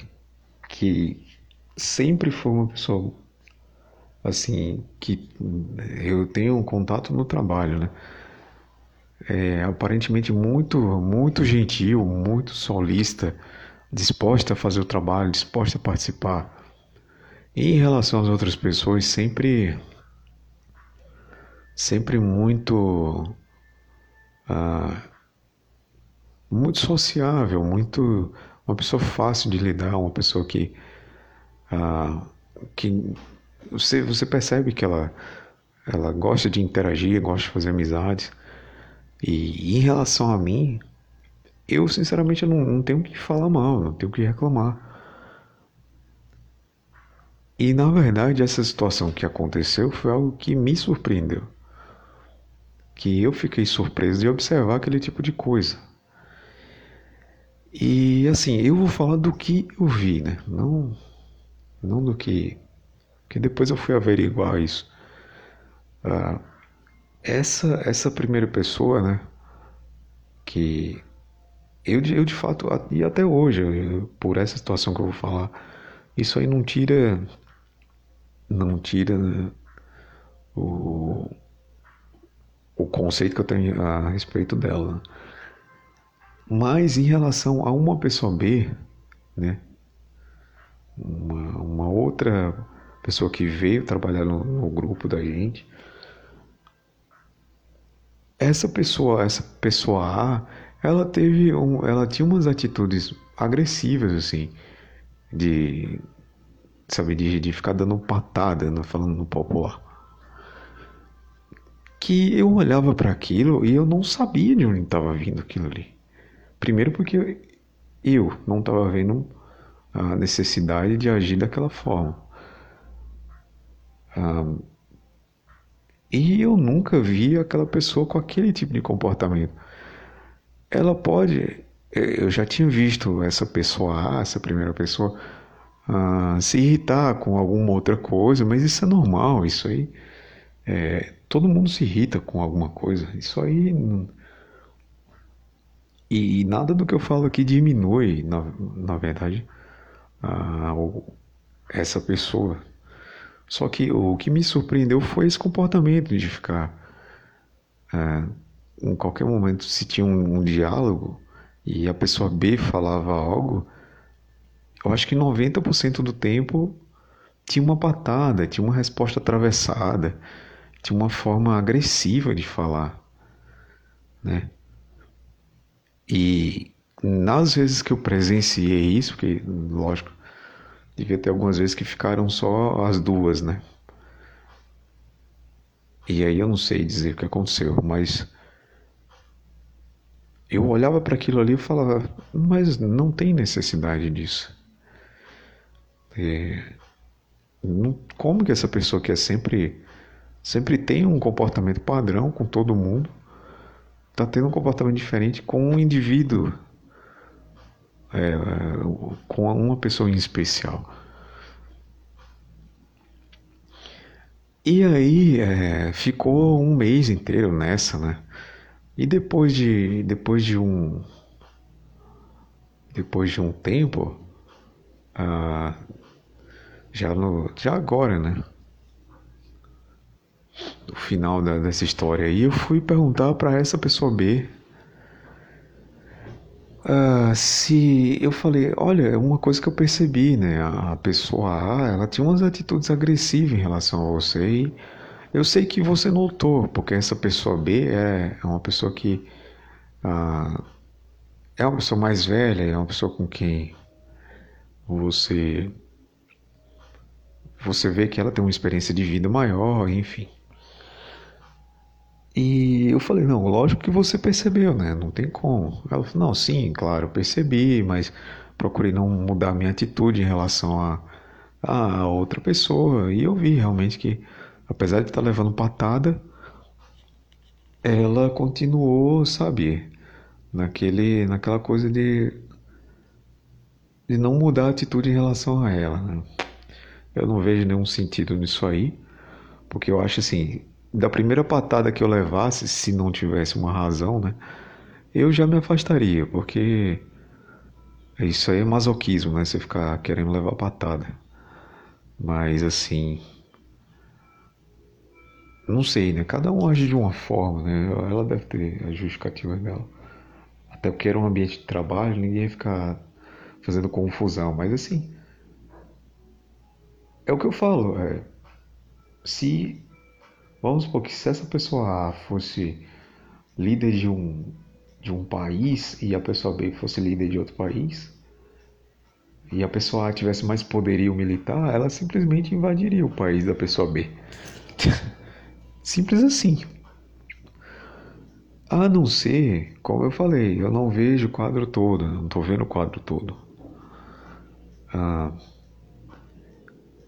[SPEAKER 1] que sempre foi uma pessoa assim que eu tenho um contato no trabalho, né? É, aparentemente muito muito gentil, muito solista, disposta a fazer o trabalho, disposta a participar. E em relação às outras pessoas, sempre sempre muito ah, muito sociável, muito uma pessoa fácil de lidar, uma pessoa que ah, que você você percebe que ela ela gosta de interagir, gosta de fazer amizades. E em relação a mim, eu sinceramente não, não tenho que falar mal, não tenho que reclamar. E na verdade, essa situação que aconteceu foi algo que me surpreendeu. Que eu fiquei surpreso de observar aquele tipo de coisa. E assim, eu vou falar do que eu vi, né? Não, não do que. que depois eu fui averiguar isso. Ah, essa, essa primeira pessoa, né? Que eu, eu de fato, e até hoje, eu, por essa situação que eu vou falar, isso aí não tira não tira né, o, o conceito que eu tenho a respeito dela. Mas em relação a uma pessoa B, né, uma, uma outra pessoa que veio trabalhar no, no grupo da gente, essa pessoa, essa pessoa A, ela teve um, ela tinha umas atitudes agressivas assim, de sabe, de, de ficar dando patada, né, falando no popular. Que eu olhava para aquilo e eu não sabia de onde estava vindo aquilo ali. Primeiro porque eu não estava vendo a necessidade de agir daquela forma. Ah, e eu nunca vi aquela pessoa com aquele tipo de comportamento. Ela pode. Eu já tinha visto essa pessoa, essa primeira pessoa, a se irritar com alguma outra coisa, mas isso é normal, isso aí. É, todo mundo se irrita com alguma coisa, isso aí. E, e nada do que eu falo aqui diminui, na, na verdade, a, essa pessoa. Só que o que me surpreendeu foi esse comportamento de ficar. É, em qualquer momento, se tinha um, um diálogo e a pessoa B falava algo eu acho que 90% do tempo tinha uma patada, tinha uma resposta atravessada, tinha uma forma agressiva de falar, né? E nas vezes que eu presenciei isso, porque lógico, devia ter algumas vezes que ficaram só as duas, né? E aí eu não sei dizer o que aconteceu, mas eu olhava para aquilo ali e falava, mas não tem necessidade disso. É, como que essa pessoa que é sempre sempre tem um comportamento padrão com todo mundo está tendo um comportamento diferente com um indivíduo é, com uma pessoa em especial e aí é, ficou um mês inteiro nessa né e depois de depois de um depois de um tempo ah, já no já agora, né? No final da, dessa história aí, eu fui perguntar para essa pessoa B uh, se eu falei, olha, é uma coisa que eu percebi, né? A pessoa A, ela tinha umas atitudes agressivas em relação a você e eu sei que você notou, porque essa pessoa B é, é uma pessoa que uh, é uma pessoa mais velha, é uma pessoa com quem você você vê que ela tem uma experiência de vida maior, enfim. E eu falei, não, lógico que você percebeu, né? Não tem como. Ela falou, não, sim, claro, percebi, mas procurei não mudar minha atitude em relação a, a outra pessoa. E eu vi realmente que, apesar de estar levando patada, ela continuou, sabe, naquele, naquela coisa de, de não mudar a atitude em relação a ela, né? Eu não vejo nenhum sentido nisso aí, porque eu acho assim, da primeira patada que eu levasse, se não tivesse uma razão, né, eu já me afastaria, porque isso aí é masoquismo, né, você ficar querendo levar patada. Mas assim, não sei, né? Cada um age de uma forma, né? Ela deve ter a justificativa dela. Até porque era um ambiente de trabalho, ninguém ficar fazendo confusão. Mas assim, é o que eu falo. É, se vamos supor que se essa pessoa A fosse líder de um de um país e a pessoa B fosse líder de outro país e a pessoa A tivesse mais poderio militar, ela simplesmente invadiria o país da pessoa B. <laughs> Simples assim. A não ser, como eu falei, eu não vejo o quadro todo, não estou vendo o quadro todo. Ah,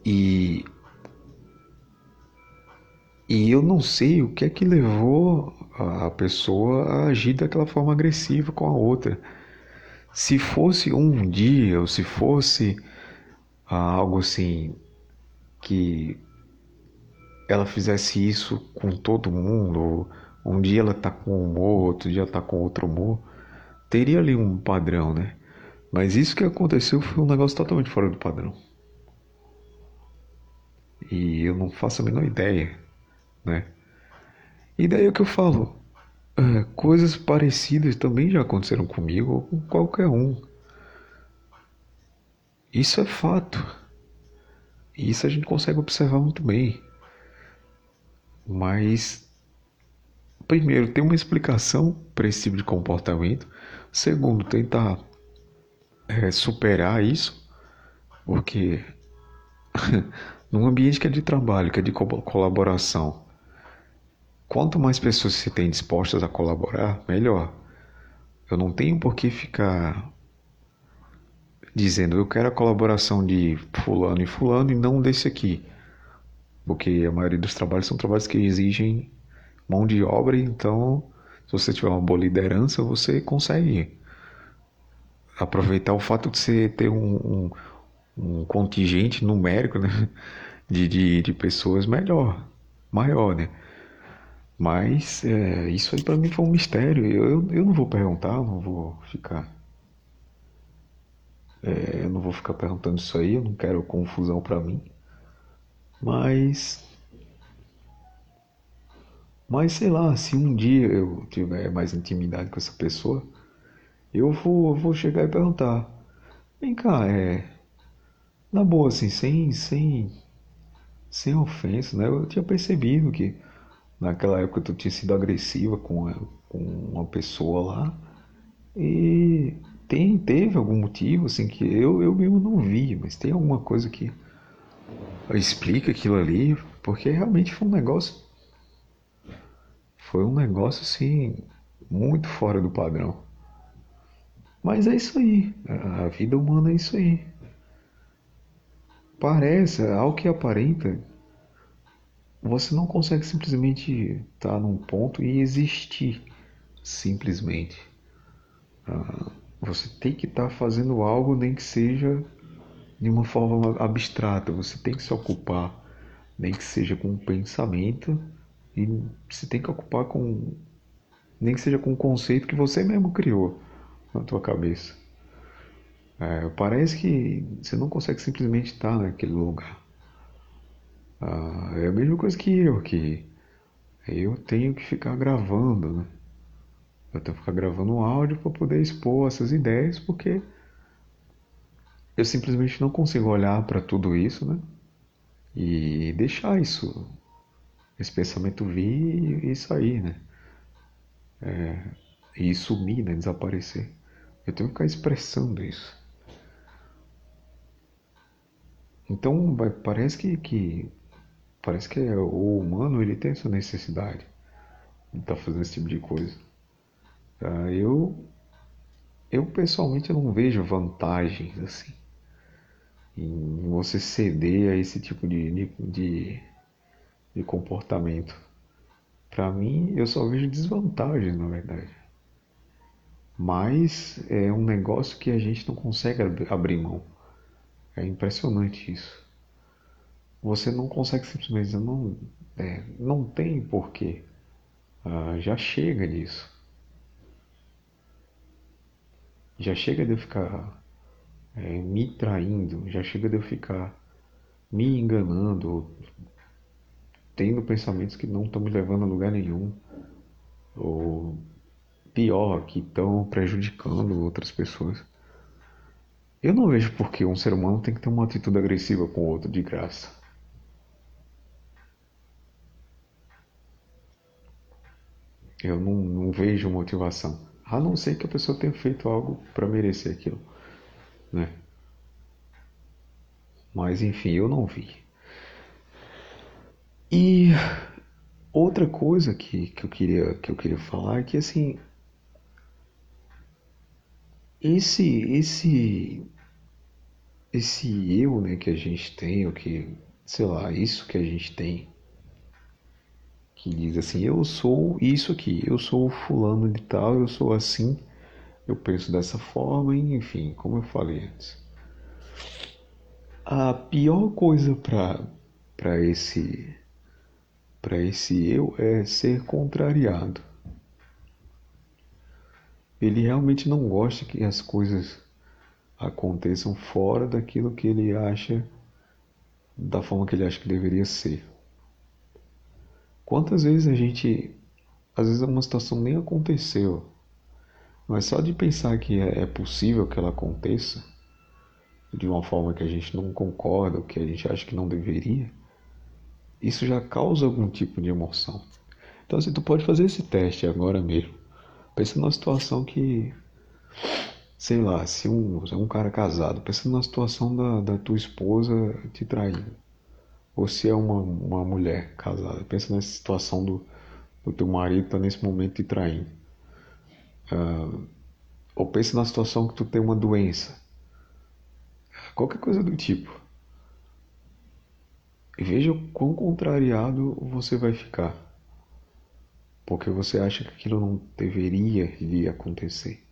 [SPEAKER 1] E e eu não sei o que é que levou a pessoa a agir daquela forma agressiva com a outra. Se fosse um dia, ou se fosse ah, algo assim, que ela fizesse isso com todo mundo, um dia ela tá com humor, outro dia tá com outro humor, teria ali um padrão, né? Mas isso que aconteceu foi um negócio totalmente fora do padrão. E eu não faço a menor ideia né? E daí é o que eu falo, é, coisas parecidas também já aconteceram comigo ou com qualquer um. Isso é fato. E isso a gente consegue observar muito bem. Mas, primeiro, tem uma explicação para esse tipo de comportamento. Segundo, tentar é, superar isso, porque <laughs> num ambiente que é de trabalho, que é de colaboração, Quanto mais pessoas se tem dispostas a colaborar, melhor. Eu não tenho por que ficar dizendo eu quero a colaboração de fulano e fulano e não desse aqui. Porque a maioria dos trabalhos são trabalhos que exigem mão de obra, então se você tiver uma boa liderança, você consegue aproveitar o fato de você ter um, um, um contingente numérico né, <laughs> de, de, de pessoas melhor, maior, né? Mas é, isso aí para mim foi um mistério. Eu, eu não vou perguntar, não vou ficar. É, eu não vou ficar perguntando isso aí, eu não quero confusão para mim. Mas. Mas sei lá, se um dia eu tiver mais intimidade com essa pessoa, eu vou, vou chegar e perguntar: Vem cá, é. Na boa, assim, sem, sem, sem ofensa, né? Eu tinha percebido que naquela época tu tinha sido agressiva com, com uma pessoa lá e tem teve algum motivo assim que eu eu mesmo não vi mas tem alguma coisa que explica aquilo ali porque realmente foi um negócio foi um negócio assim muito fora do padrão mas é isso aí a vida humana é isso aí parece ao que aparenta você não consegue simplesmente estar num ponto e existir simplesmente. Ah, você tem que estar fazendo algo, nem que seja de uma forma abstrata. Você tem que se ocupar, nem que seja com um pensamento, e você tem que ocupar com, nem que seja com um conceito que você mesmo criou na tua cabeça. É, parece que você não consegue simplesmente estar naquele lugar. Ah, é a mesma coisa que eu, que eu tenho que ficar gravando, né? Eu tenho que ficar gravando um áudio para poder expor essas ideias, porque eu simplesmente não consigo olhar para tudo isso, né? E deixar isso, esse pensamento vir e sair, né? É, e sumir, né? Desaparecer. Eu tenho que ficar expressando isso. Então, parece que, que Parece que o humano ele tem essa necessidade de estar tá fazendo esse tipo de coisa. Ah, eu, eu pessoalmente não vejo vantagens assim em você ceder a esse tipo de, de, de comportamento. Para mim, eu só vejo desvantagens, na verdade. Mas é um negócio que a gente não consegue abrir mão. É impressionante isso você não consegue simplesmente dizer, não, é, não tem porquê. Ah, já chega disso. Já chega de eu ficar é, me traindo, já chega de eu ficar me enganando, tendo pensamentos que não estão me levando a lugar nenhum, ou pior, que estão prejudicando outras pessoas. Eu não vejo por que um ser humano tem que ter uma atitude agressiva com o outro de graça. Eu não, não vejo motivação. A não ser que a pessoa tenha feito algo para merecer aquilo. Né? Mas enfim, eu não vi. E outra coisa que, que, eu, queria, que eu queria falar é que assim. Esse, esse, esse eu, né, que a gente tem, o que, sei lá, isso que a gente tem, que diz assim, eu sou isso aqui, eu sou fulano de tal, eu sou assim, eu penso dessa forma, enfim, como eu falei antes. A pior coisa para para esse para esse eu é ser contrariado. Ele realmente não gosta que as coisas aconteçam fora daquilo que ele acha, da forma que ele acha que deveria ser. Quantas vezes a gente, às vezes uma situação nem aconteceu, mas só de pensar que é, é possível que ela aconteça, de uma forma que a gente não concorda, ou que a gente acha que não deveria, isso já causa algum tipo de emoção. Então, assim, tu pode fazer esse teste agora mesmo. Pensa numa situação que, sei lá, se um, se é um cara casado, pensa na situação da, da tua esposa te traindo. Ou se é uma, uma mulher casada, pensa nessa situação do, do teu marido tá nesse momento te traindo. Uh, ou pensa na situação que tu tem uma doença. Qualquer coisa do tipo. E veja o quão contrariado você vai ficar. Porque você acha que aquilo não deveria de acontecer.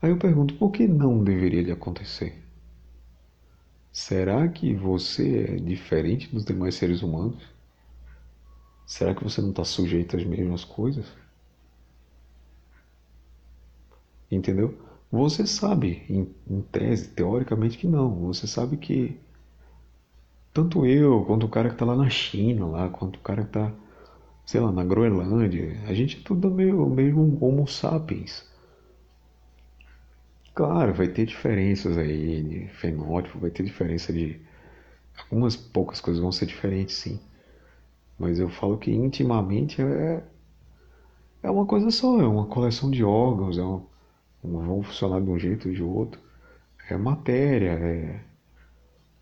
[SPEAKER 1] Aí eu pergunto, por que não deveria de acontecer? Será que você é diferente dos demais seres humanos? Será que você não está sujeito às mesmas coisas? Entendeu? Você sabe, em, em tese, teoricamente, que não. Você sabe que tanto eu, quanto o cara que tá lá na China, lá, quanto o cara que tá, sei lá, na Groenlândia, a gente é tudo meio, mesmo Homo sapiens. Claro, vai ter diferenças aí de fenótipo, vai ter diferença de. Algumas poucas coisas vão ser diferentes, sim. Mas eu falo que intimamente é. É uma coisa só, é uma coleção de órgãos, é uma, vão funcionar de um jeito ou de outro. É matéria, é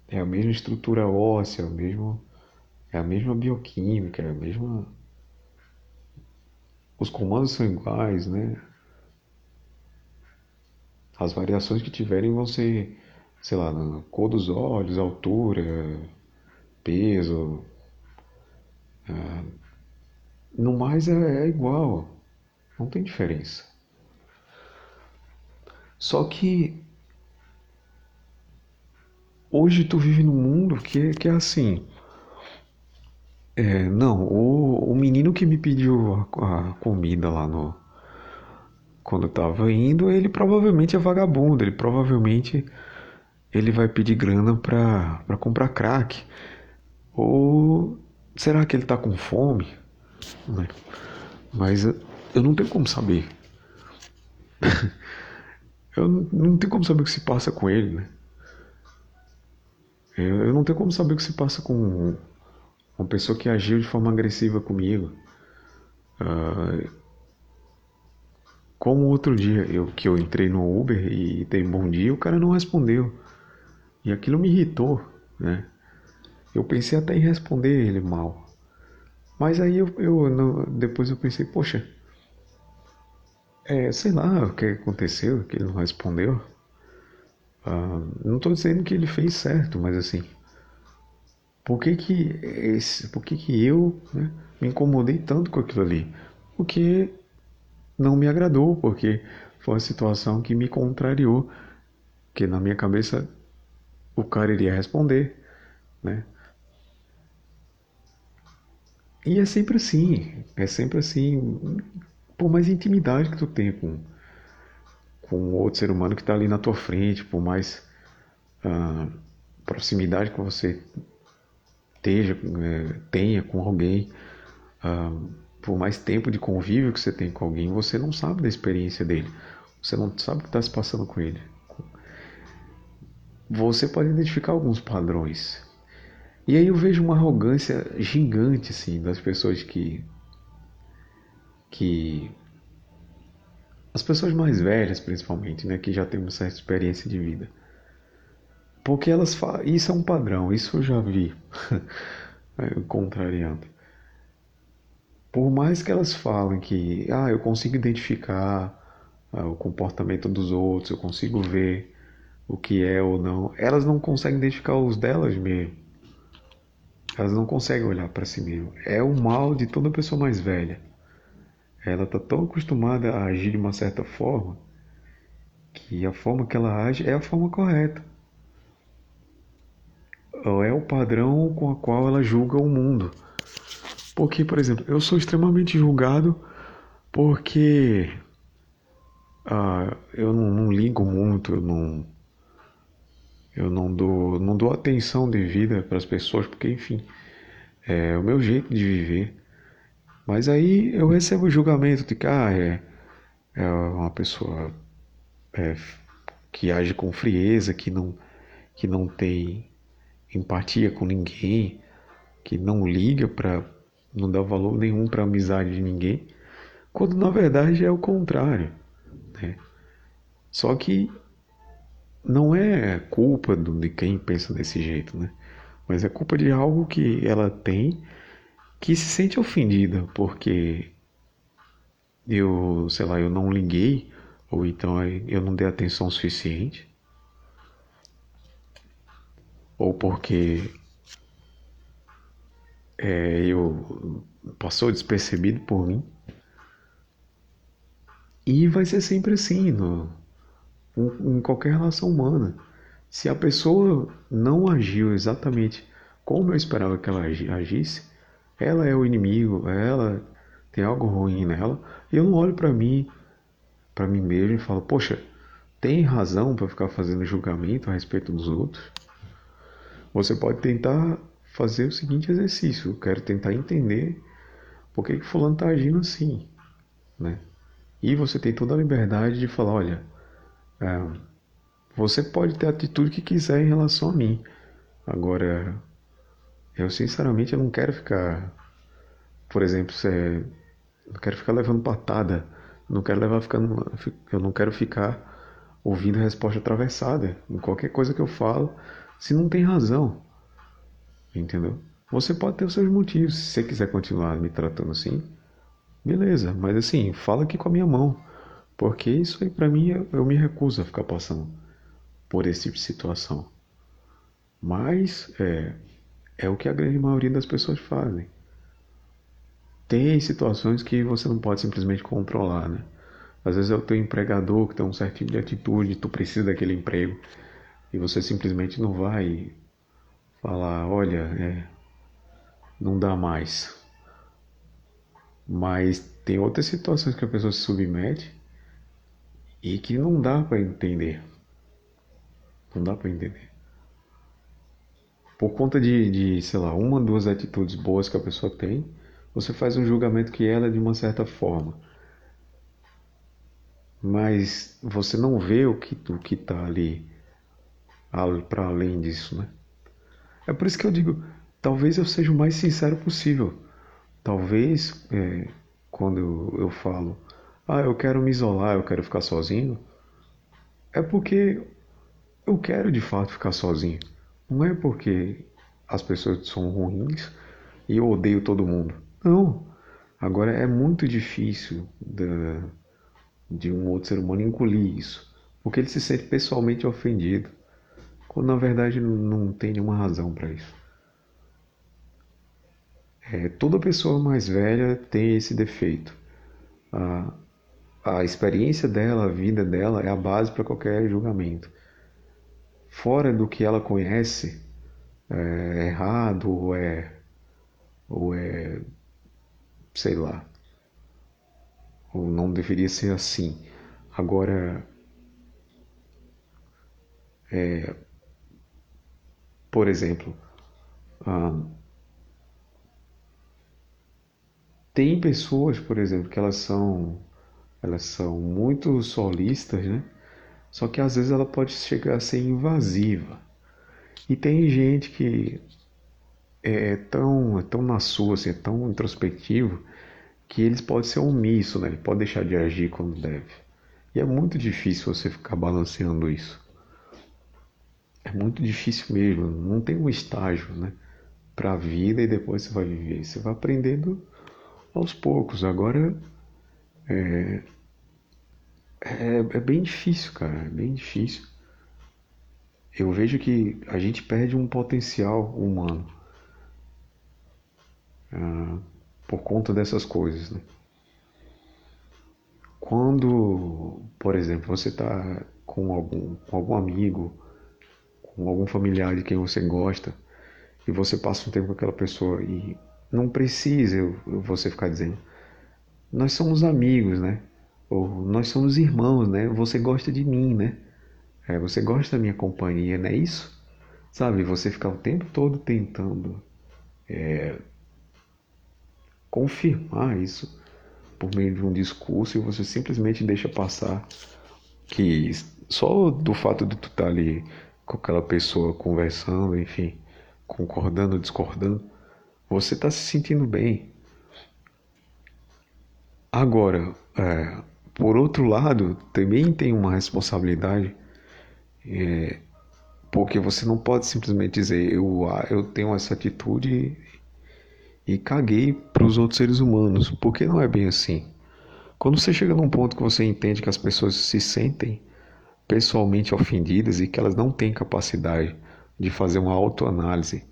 [SPEAKER 1] é a mesma estrutura óssea, é, o mesmo, é a mesma bioquímica, é a mesma. Os comandos são iguais, né? As variações que tiverem vão ser, sei lá, na cor dos olhos, altura, peso. É, no mais é, é igual, não tem diferença. Só que hoje tu vive num mundo que, que é assim. É, não, o, o menino que me pediu a, a comida lá no. Quando eu tava indo, ele provavelmente é vagabundo, ele provavelmente ele vai pedir grana pra, pra comprar crack. Ou será que ele tá com fome? Né? Mas eu não tenho como saber. <laughs> eu não tenho como saber o que se passa com ele, né? Eu, não tenho como saber o que se passa com uma pessoa que agiu de forma agressiva comigo. Uh, como outro dia eu, que eu entrei no Uber e dei bom dia, o cara não respondeu. E aquilo me irritou, né? Eu pensei até em responder ele mal. Mas aí eu, eu depois eu pensei, poxa, é, sei lá o que aconteceu, que ele não respondeu. Ah, não estou dizendo que ele fez certo, mas assim, por que que, esse, por que, que eu né, me incomodei tanto com aquilo ali? Porque não me agradou, porque foi uma situação que me contrariou, que na minha cabeça o cara iria responder, né? E é sempre assim, é sempre assim, por mais intimidade que tu tenha com com outro ser humano que está ali na tua frente, por mais uh, proximidade que você esteja, é, tenha com alguém, uh, por mais tempo de convívio que você tem com alguém, você não sabe da experiência dele, você não sabe o que está se passando com ele. Você pode identificar alguns padrões. E aí eu vejo uma arrogância gigante assim das pessoas que que as pessoas mais velhas, principalmente, né, que já têm uma certa experiência de vida. Porque elas falam, isso é um padrão, isso eu já vi, <laughs> contrariando. Por mais que elas falem que, ah, eu consigo identificar ah, o comportamento dos outros, eu consigo ver o que é ou não. Elas não conseguem identificar os delas mesmo. Elas não conseguem olhar para si mesmo. É o mal de toda pessoa mais velha. Ela está tão acostumada a agir de uma certa forma que a forma que ela age é a forma correta. Ou é o padrão com a qual ela julga o mundo. Porque, por exemplo, eu sou extremamente julgado porque uh, eu não, não, ligo muito, eu não, eu não dou, não dou atenção devida para as pessoas, porque, enfim, é o meu jeito de viver. Mas aí eu recebo o julgamento de que ah, é, é uma pessoa é, que age com frieza, que não, que não tem empatia com ninguém, que não liga para, não dá valor nenhum para a amizade de ninguém, quando na verdade é o contrário. Né? Só que não é culpa de quem pensa desse jeito, né? Mas é culpa de algo que ela tem que se sente ofendida porque eu, sei lá, eu não liguei ou então eu não dei atenção suficiente ou porque é, eu passou despercebido por mim e vai ser sempre assim no, em qualquer relação humana. Se a pessoa não agiu exatamente como eu esperava que ela agisse, ela é o inimigo, ela tem algo ruim nela, e eu não olho para mim, para mim mesmo e falo, poxa, tem razão para ficar fazendo julgamento a respeito dos outros? Você pode tentar fazer o seguinte exercício, eu quero tentar entender por que, que fulano está agindo assim, né? E você tem toda a liberdade de falar, olha, é, você pode ter a atitude que quiser em relação a mim. Agora, eu sinceramente eu não quero ficar, por exemplo, se, não quero ficar levando patada, não quero levar ficando, eu não quero ficar ouvindo resposta atravessada em qualquer coisa que eu falo, se não tem razão, entendeu? Você pode ter os seus motivos, se você quiser continuar me tratando assim, beleza, mas assim, fala aqui com a minha mão, porque isso aí para mim eu, eu me recuso a ficar passando por esse tipo de situação. Mas é, é o que a grande maioria das pessoas fazem. Tem situações que você não pode simplesmente controlar, né? Às vezes é o teu empregador que tem um certo tipo de atitude, tu precisa daquele emprego e você simplesmente não vai falar, olha, é, não dá mais. Mas tem outras situações que a pessoa se submete e que não dá para entender. Não dá para entender. Por conta de, de, sei lá, uma, duas atitudes boas que a pessoa tem, você faz um julgamento que ela é de uma certa forma. Mas você não vê o que o que está ali para além disso, né? É por isso que eu digo, talvez eu seja o mais sincero possível. Talvez é, quando eu, eu falo, ah, eu quero me isolar, eu quero ficar sozinho, é porque eu quero de fato ficar sozinho. Não é porque as pessoas são ruins e eu odeio todo mundo. Não. Agora é muito difícil de, de um outro ser humano engolir isso, porque ele se sente pessoalmente ofendido, quando na verdade não tem nenhuma razão para isso. É, toda pessoa mais velha tem esse defeito. A, a experiência dela, a vida dela é a base para qualquer julgamento fora do que ela conhece é errado ou é ou é sei lá ou não deveria ser assim. Agora é, por exemplo ah, tem pessoas por exemplo que elas são elas são muito solistas né só que às vezes ela pode chegar a ser invasiva. E tem gente que é, é tão, é tão na sua, assim, é tão introspectivo, que eles podem ser omisso, né? Ele pode deixar de agir quando deve. E é muito difícil você ficar balanceando isso. É muito difícil mesmo. Não tem um estágio, né? Para a vida e depois você vai viver. Você vai aprendendo aos poucos. Agora, é, é, é bem difícil, cara, é bem difícil. eu vejo que a gente perde um potencial humano uh, por conta dessas coisas. Né? Quando, por exemplo, você está com algum, com algum amigo, com algum familiar de quem você gosta, e você passa um tempo com aquela pessoa e não precisa você ficar dizendo, nós somos amigos, né? Ou nós somos irmãos, né? Você gosta de mim, né? É, você gosta da minha companhia, não é isso? Sabe, você ficar o tempo todo tentando é, confirmar isso por meio de um discurso e você simplesmente deixa passar que só do fato de tu estar tá ali com aquela pessoa conversando, enfim, concordando, discordando, você está se sentindo bem. Agora, é, por outro lado, também tem uma responsabilidade é, porque você não pode simplesmente dizer eu, ah, eu tenho essa atitude e caguei para os outros seres humanos, porque não é bem assim. Quando você chega num ponto que você entende que as pessoas se sentem pessoalmente ofendidas e que elas não têm capacidade de fazer uma autoanálise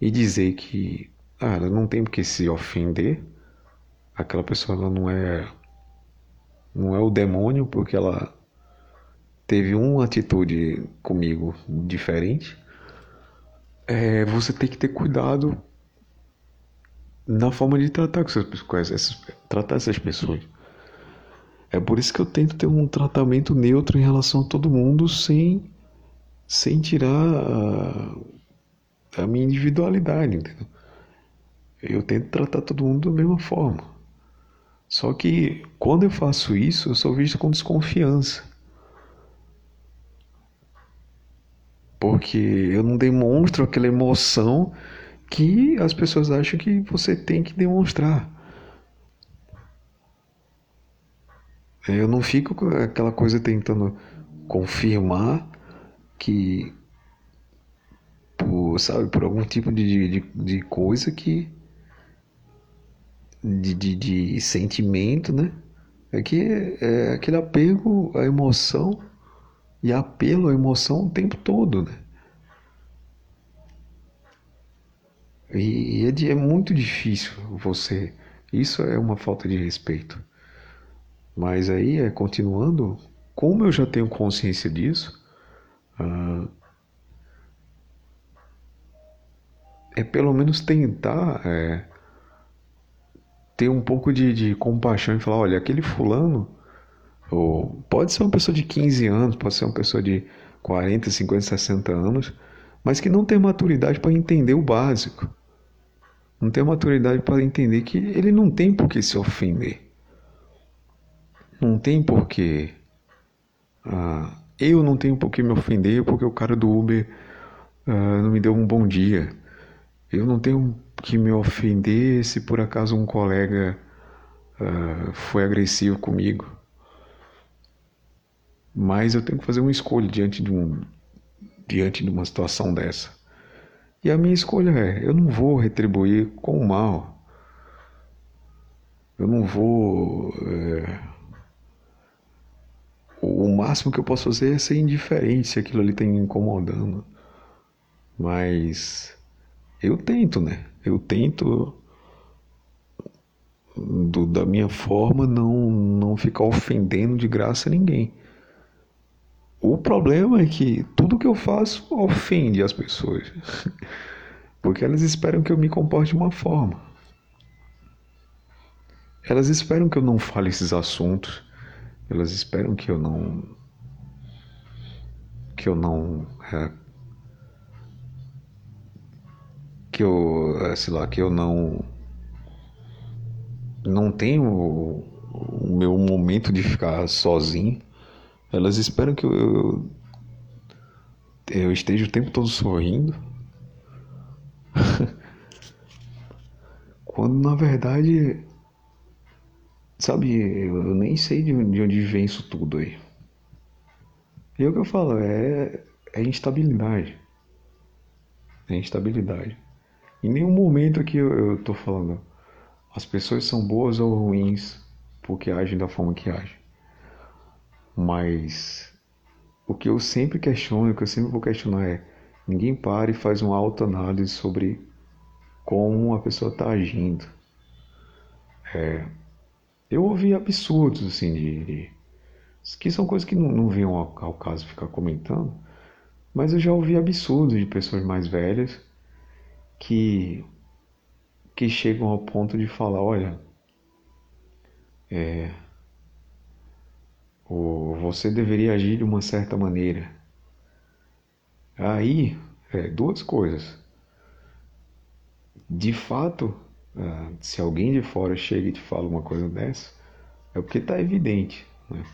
[SPEAKER 1] e dizer que ah, ela não tem por que se ofender, aquela pessoa ela não é não é o demônio porque ela teve uma atitude comigo diferente, é, você tem que ter cuidado na forma de tratar com essas, essas, tratar essas pessoas. É por isso que eu tento ter um tratamento neutro em relação a todo mundo sem, sem tirar a, a minha individualidade, entendeu? Eu tento tratar todo mundo da mesma forma. Só que quando eu faço isso, eu sou visto com desconfiança. porque eu não demonstro aquela emoção que as pessoas acham que você tem que demonstrar. Eu não fico com aquela coisa tentando confirmar que, por, sabe, por algum tipo de, de, de coisa que. De, de, de sentimento, né? É que é aquele apego à emoção e apelo à emoção o tempo todo, né? E, é, é muito difícil você. Isso é uma falta de respeito. Mas aí, é, continuando, como eu já tenho consciência disso, ah, é pelo menos tentar é, ter um pouco de, de compaixão e falar: olha, aquele fulano ou pode ser uma pessoa de 15 anos, pode ser uma pessoa de 40, 50, 60 anos, mas que não tem maturidade para entender o básico. Não tem maturidade para entender que ele não tem por que se ofender. Não tem por que. Ah, eu não tenho por que me ofender porque o cara do Uber ah, não me deu um bom dia. Eu não tenho que me ofender se por acaso um colega ah, foi agressivo comigo. Mas eu tenho que fazer uma escolha diante de, um, diante de uma situação dessa. E a minha escolha é: eu não vou retribuir com o mal. Eu não vou. É... O máximo que eu posso fazer é ser indiferente se aquilo ali está me incomodando. Mas eu tento, né? Eu tento do, da minha forma não, não ficar ofendendo de graça ninguém. O problema é que tudo que eu faço ofende as pessoas. <laughs> Porque elas esperam que eu me comporte de uma forma. Elas esperam que eu não fale esses assuntos. Elas esperam que eu não. que eu não. É, que eu. É, sei lá, que eu não. não tenho o meu momento de ficar sozinho. Elas esperam que eu, eu, esteja o tempo todo sorrindo. <laughs> Quando na verdade, sabe, eu nem sei de onde vem isso tudo aí. E é o que eu falo, é, é instabilidade. É instabilidade. Em nenhum momento aqui eu, tô falando as pessoas são boas ou ruins porque agem da forma que agem. Mas o que eu sempre questiono, o que eu sempre vou questionar é: ninguém para e faz uma autoanálise sobre como a pessoa está agindo. É, eu ouvi absurdos assim de, de, que são coisas que não, não ao, ao caso ficar comentando, mas eu já ouvi absurdos de pessoas mais velhas que que chegam ao ponto de falar, olha, é, você deveria agir de uma certa maneira. Aí, é, duas coisas. De fato, ah, se alguém de fora chega e te fala uma coisa dessa, é porque está evidente. Né?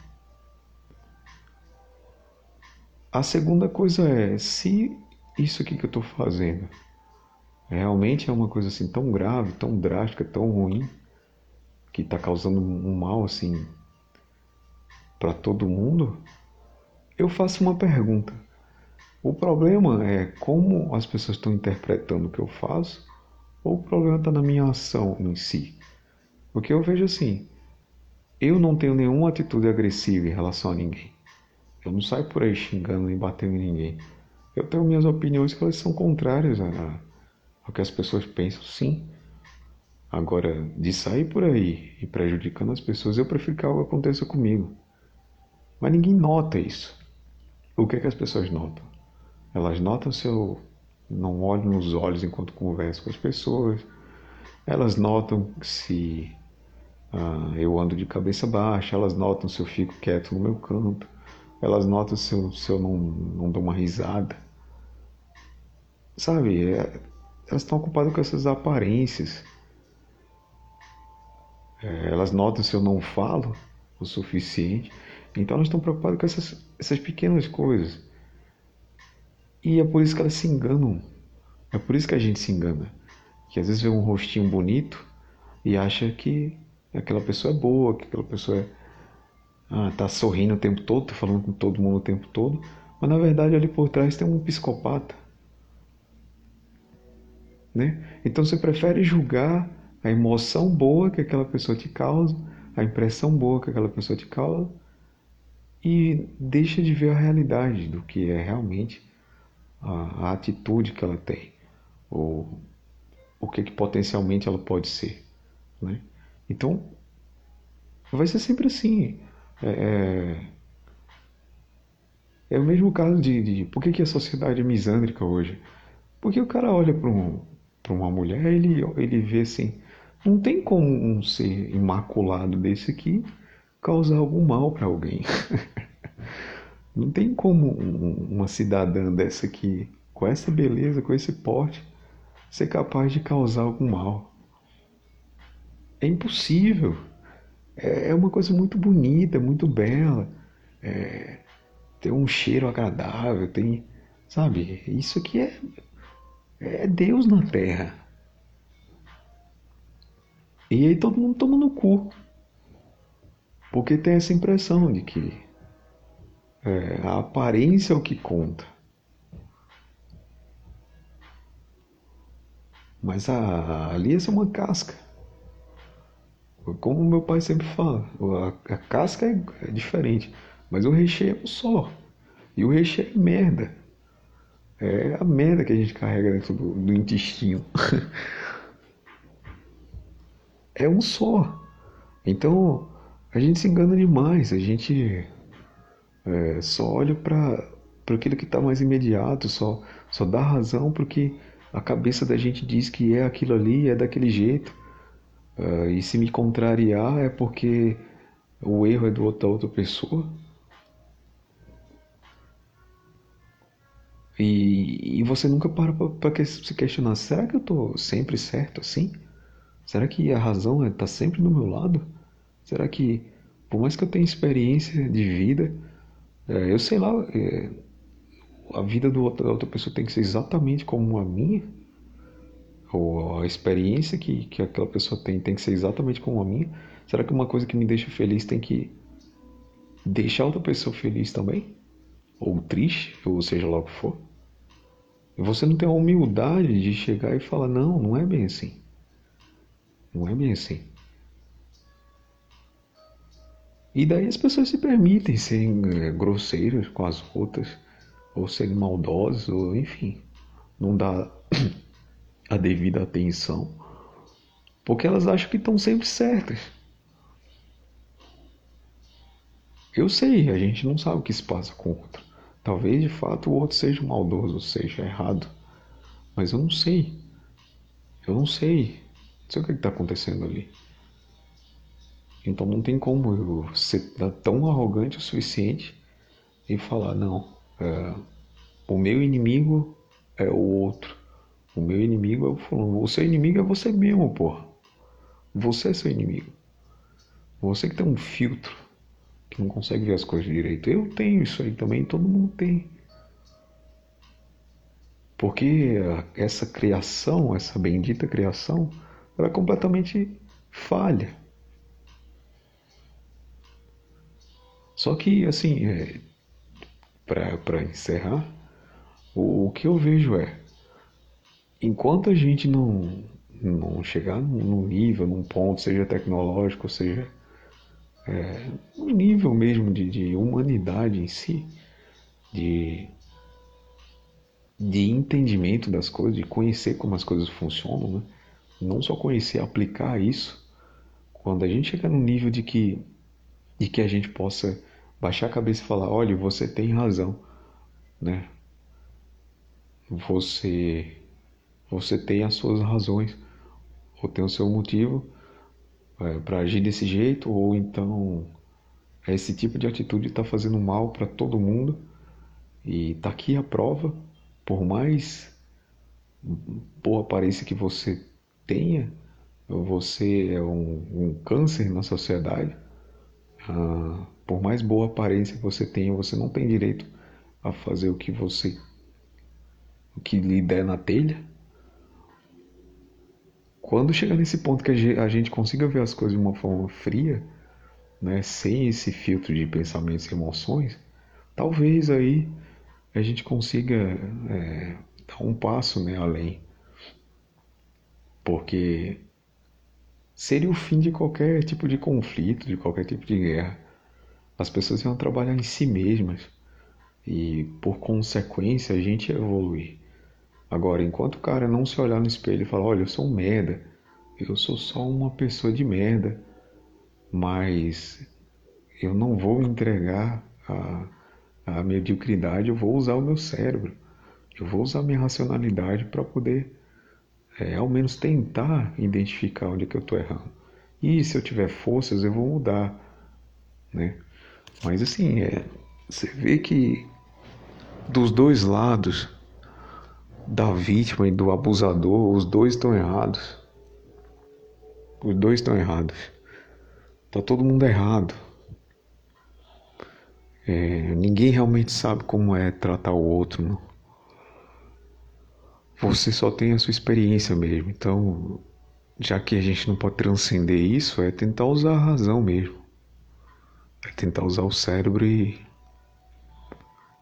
[SPEAKER 1] A segunda coisa é, se isso aqui que eu estou fazendo realmente é uma coisa assim tão grave, tão drástica, tão ruim, que está causando um mal assim para todo mundo, eu faço uma pergunta. O problema é como as pessoas estão interpretando o que eu faço, ou o problema está na minha ação em si? Porque eu vejo assim, eu não tenho nenhuma atitude agressiva em relação a ninguém. Eu não saio por aí xingando nem batendo em ninguém. Eu tenho minhas opiniões que elas são contrárias a, ao que as pessoas pensam, sim. Agora, de sair por aí e prejudicando as pessoas, eu prefiro que algo aconteça comigo. Mas ninguém nota isso. O que é que as pessoas notam? Elas notam se eu não olho nos olhos enquanto converso com as pessoas. Elas notam se uh, eu ando de cabeça baixa. Elas notam se eu fico quieto no meu canto. Elas notam se eu, se eu não, não dou uma risada. Sabe? É, elas estão ocupadas com essas aparências. É, elas notam se eu não falo o suficiente. Então elas estão preocupadas com essas, essas pequenas coisas. E é por isso que elas se enganam. É por isso que a gente se engana. Que às vezes vê um rostinho bonito e acha que aquela pessoa é boa, que aquela pessoa é, ah, tá sorrindo o tempo todo, tá falando com todo mundo o tempo todo. Mas na verdade ali por trás tem um psicopata. Né? Então você prefere julgar a emoção boa que aquela pessoa te causa, a impressão boa que aquela pessoa te causa, e deixa de ver a realidade do que é realmente a, a atitude que ela tem, ou o que, que potencialmente ela pode ser. Né? Então, vai ser sempre assim. É, é, é o mesmo caso de, de por que, que a sociedade é misândrica hoje? Porque o cara olha para um, uma mulher, ele, ele vê assim, não tem como um ser imaculado desse aqui causar algum mal para alguém. <laughs> Não tem como uma cidadã dessa aqui, com essa beleza, com esse porte, ser capaz de causar algum mal. É impossível. É, é uma coisa muito bonita, muito bela. É, tem um cheiro agradável, tem. Sabe? Isso aqui é, é Deus na Terra. E aí todo mundo toma no cu. Porque tem essa impressão de que é, a aparência é o que conta. Mas a, ali essa é uma casca. Como meu pai sempre fala, a, a casca é, é, diferente, mas o recheio é um só. E o recheio é merda. É a merda que a gente carrega dentro do, do intestino. <laughs> é um só. Então, a gente se engana demais, a gente é, só olha para aquilo que está mais imediato, só, só dá razão porque a cabeça da gente diz que é aquilo ali, é daquele jeito. Uh, e se me contrariar é porque o erro é do da outra pessoa. E, e você nunca para para se questionar: será que eu estou sempre certo assim? Será que a razão está é, sempre do meu lado? Será que, por mais que eu tenha experiência de vida, é, eu sei lá, é, a vida do outro, da outra pessoa tem que ser exatamente como a minha? Ou a experiência que, que aquela pessoa tem tem que ser exatamente como a minha? Será que uma coisa que me deixa feliz tem que deixar outra pessoa feliz também? Ou triste, ou seja lá o que for? E você não tem a humildade de chegar e falar: não, não é bem assim. Não é bem assim. E daí as pessoas se permitem serem é, grosseiras com as outras, ou serem maldosas, ou enfim, não dá <clears throat> a devida atenção, porque elas acham que estão sempre certas. Eu sei, a gente não sabe o que se passa com o outro. Talvez de fato o outro seja maldoso, seja errado. Mas eu não sei. Eu não sei. Não sei o que está acontecendo ali. Então não tem como eu ser tão arrogante o suficiente e falar, não, é, o meu inimigo é o outro. O meu inimigo é o fulano. O seu inimigo é você mesmo, porra. Você é seu inimigo. Você que tem um filtro, que não consegue ver as coisas direito. Eu tenho isso aí também, todo mundo tem. Porque essa criação, essa bendita criação, ela é completamente falha. Só que, assim, é, para encerrar, o, o, que eu vejo é: enquanto a gente não, não chegar num nível, num ponto, seja tecnológico, seja é, um nível mesmo de, de humanidade em si, de de entendimento das coisas, de conhecer como as coisas funcionam, né? não só conhecer, aplicar isso. Quando a gente chega no nível de que, de que a gente possa baixar a cabeça e falar, olha, você tem razão, né? Você, você tem as suas razões, ou tem o seu motivo é, para agir desse jeito, ou então esse tipo de atitude está fazendo mal para todo mundo e está aqui a prova por mais boa aparência que você tenha, você é um, um câncer na sociedade. Ah, por mais boa aparência que você tenha, você não tem direito a fazer o que você o que lhe der na telha. Quando chegar nesse ponto que a gente consiga ver as coisas de uma forma fria, né, sem esse filtro de pensamentos e emoções, talvez aí a gente consiga é, dar um passo né, além. Porque seria o fim de qualquer tipo de conflito, de qualquer tipo de guerra. As pessoas iam trabalhar em si mesmas e, por consequência, a gente evoluir. Agora, enquanto o cara não se olhar no espelho e falar: Olha, eu sou um merda, eu sou só uma pessoa de merda, mas eu não vou entregar a a mediocridade, eu vou usar o meu cérebro, eu vou usar a minha racionalidade para poder, é, ao menos, tentar identificar onde é que eu estou errando. E se eu tiver forças, eu vou mudar, né? Mas assim, é, você vê que dos dois lados, da vítima e do abusador, os dois estão errados. Os dois estão errados. Tá todo mundo errado. É, ninguém realmente sabe como é tratar o outro, não. Você só tem a sua experiência mesmo. Então, já que a gente não pode transcender isso, é tentar usar a razão mesmo. É tentar usar o cérebro e.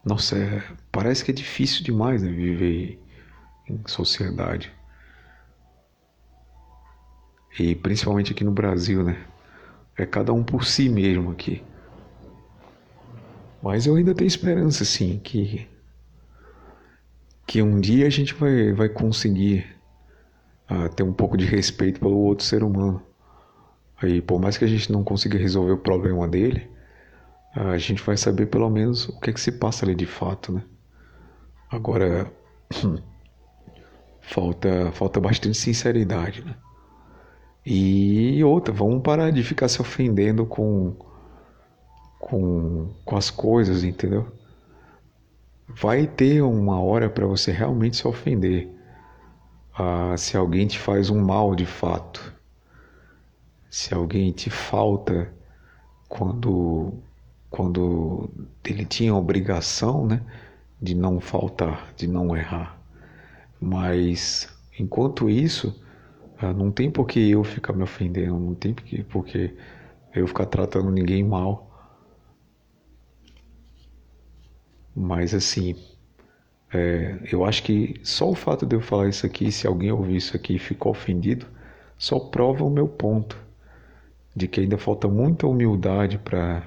[SPEAKER 1] Nossa, é... parece que é difícil demais né, viver em sociedade. E principalmente aqui no Brasil, né? É cada um por si mesmo aqui. Mas eu ainda tenho esperança, sim, que, que um dia a gente vai, vai conseguir uh, ter um pouco de respeito pelo outro ser humano. Aí, por mais que a gente não consiga resolver o problema dele, uh, a gente vai saber pelo menos o que é que se passa ali de fato, né? Agora, <clears throat> falta, falta bastante sinceridade, né? E outra, vamos parar de ficar se ofendendo com com, com as coisas, entendeu? Vai ter uma hora para você realmente se ofender ah, se alguém te faz um mal de fato, se alguém te falta quando, quando ele tinha a obrigação né, de não faltar, de não errar. Mas enquanto isso, ah, não tem por que eu ficar me ofendendo, não tem por que eu ficar tratando ninguém mal. Mas assim, é, eu acho que só o fato de eu falar isso aqui, se alguém ouvir isso aqui e ficou ofendido, só prova o meu ponto. de que ainda falta muita humildade para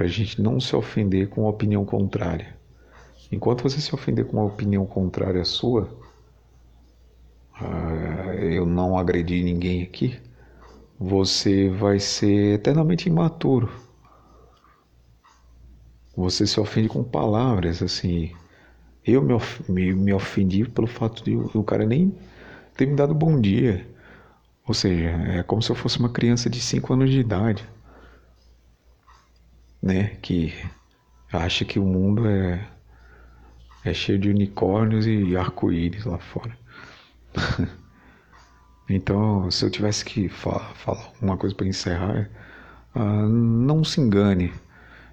[SPEAKER 1] a gente não se ofender com opinião contrária. Enquanto você se ofender com uma opinião contrária à sua, uh, eu não agredi ninguém aqui, você vai ser eternamente imaturo. Você se ofende com palavras, assim. Eu me, of me, me ofendi pelo fato de o cara nem ter me dado bom dia. Ou seja, é como se eu fosse uma criança de 5 anos de idade, né? Que acha que o mundo é, é cheio de unicórnios e arco-íris lá fora. <laughs> então, se eu tivesse que falar, falar uma coisa para encerrar, uh, não se engane.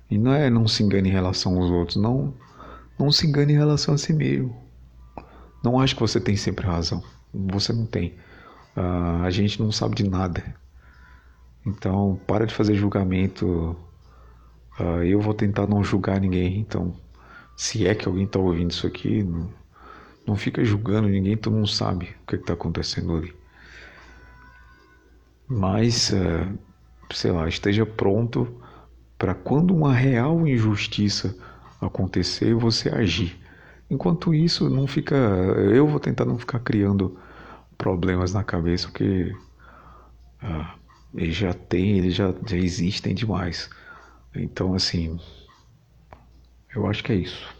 [SPEAKER 1] E não é não se engane em relação aos outros, não, não se engane em relação a si mesmo. Não acho que você tem sempre razão. Você não tem. Uh, a gente não sabe de nada. Então, para de fazer julgamento. Uh, eu vou tentar não julgar ninguém. Então, se é que alguém está ouvindo isso aqui, não, não, fica julgando ninguém, tu não sabe o que está acontecendo ali. Mas, uh, sei lá, esteja pronto para quando uma real injustiça acontecer, você agir. Enquanto isso, não fica. Eu vou tentar não ficar criando problemas na cabeça, porque ah, eles já têm, eles já, já existem demais. Então, assim, eu acho que é isso.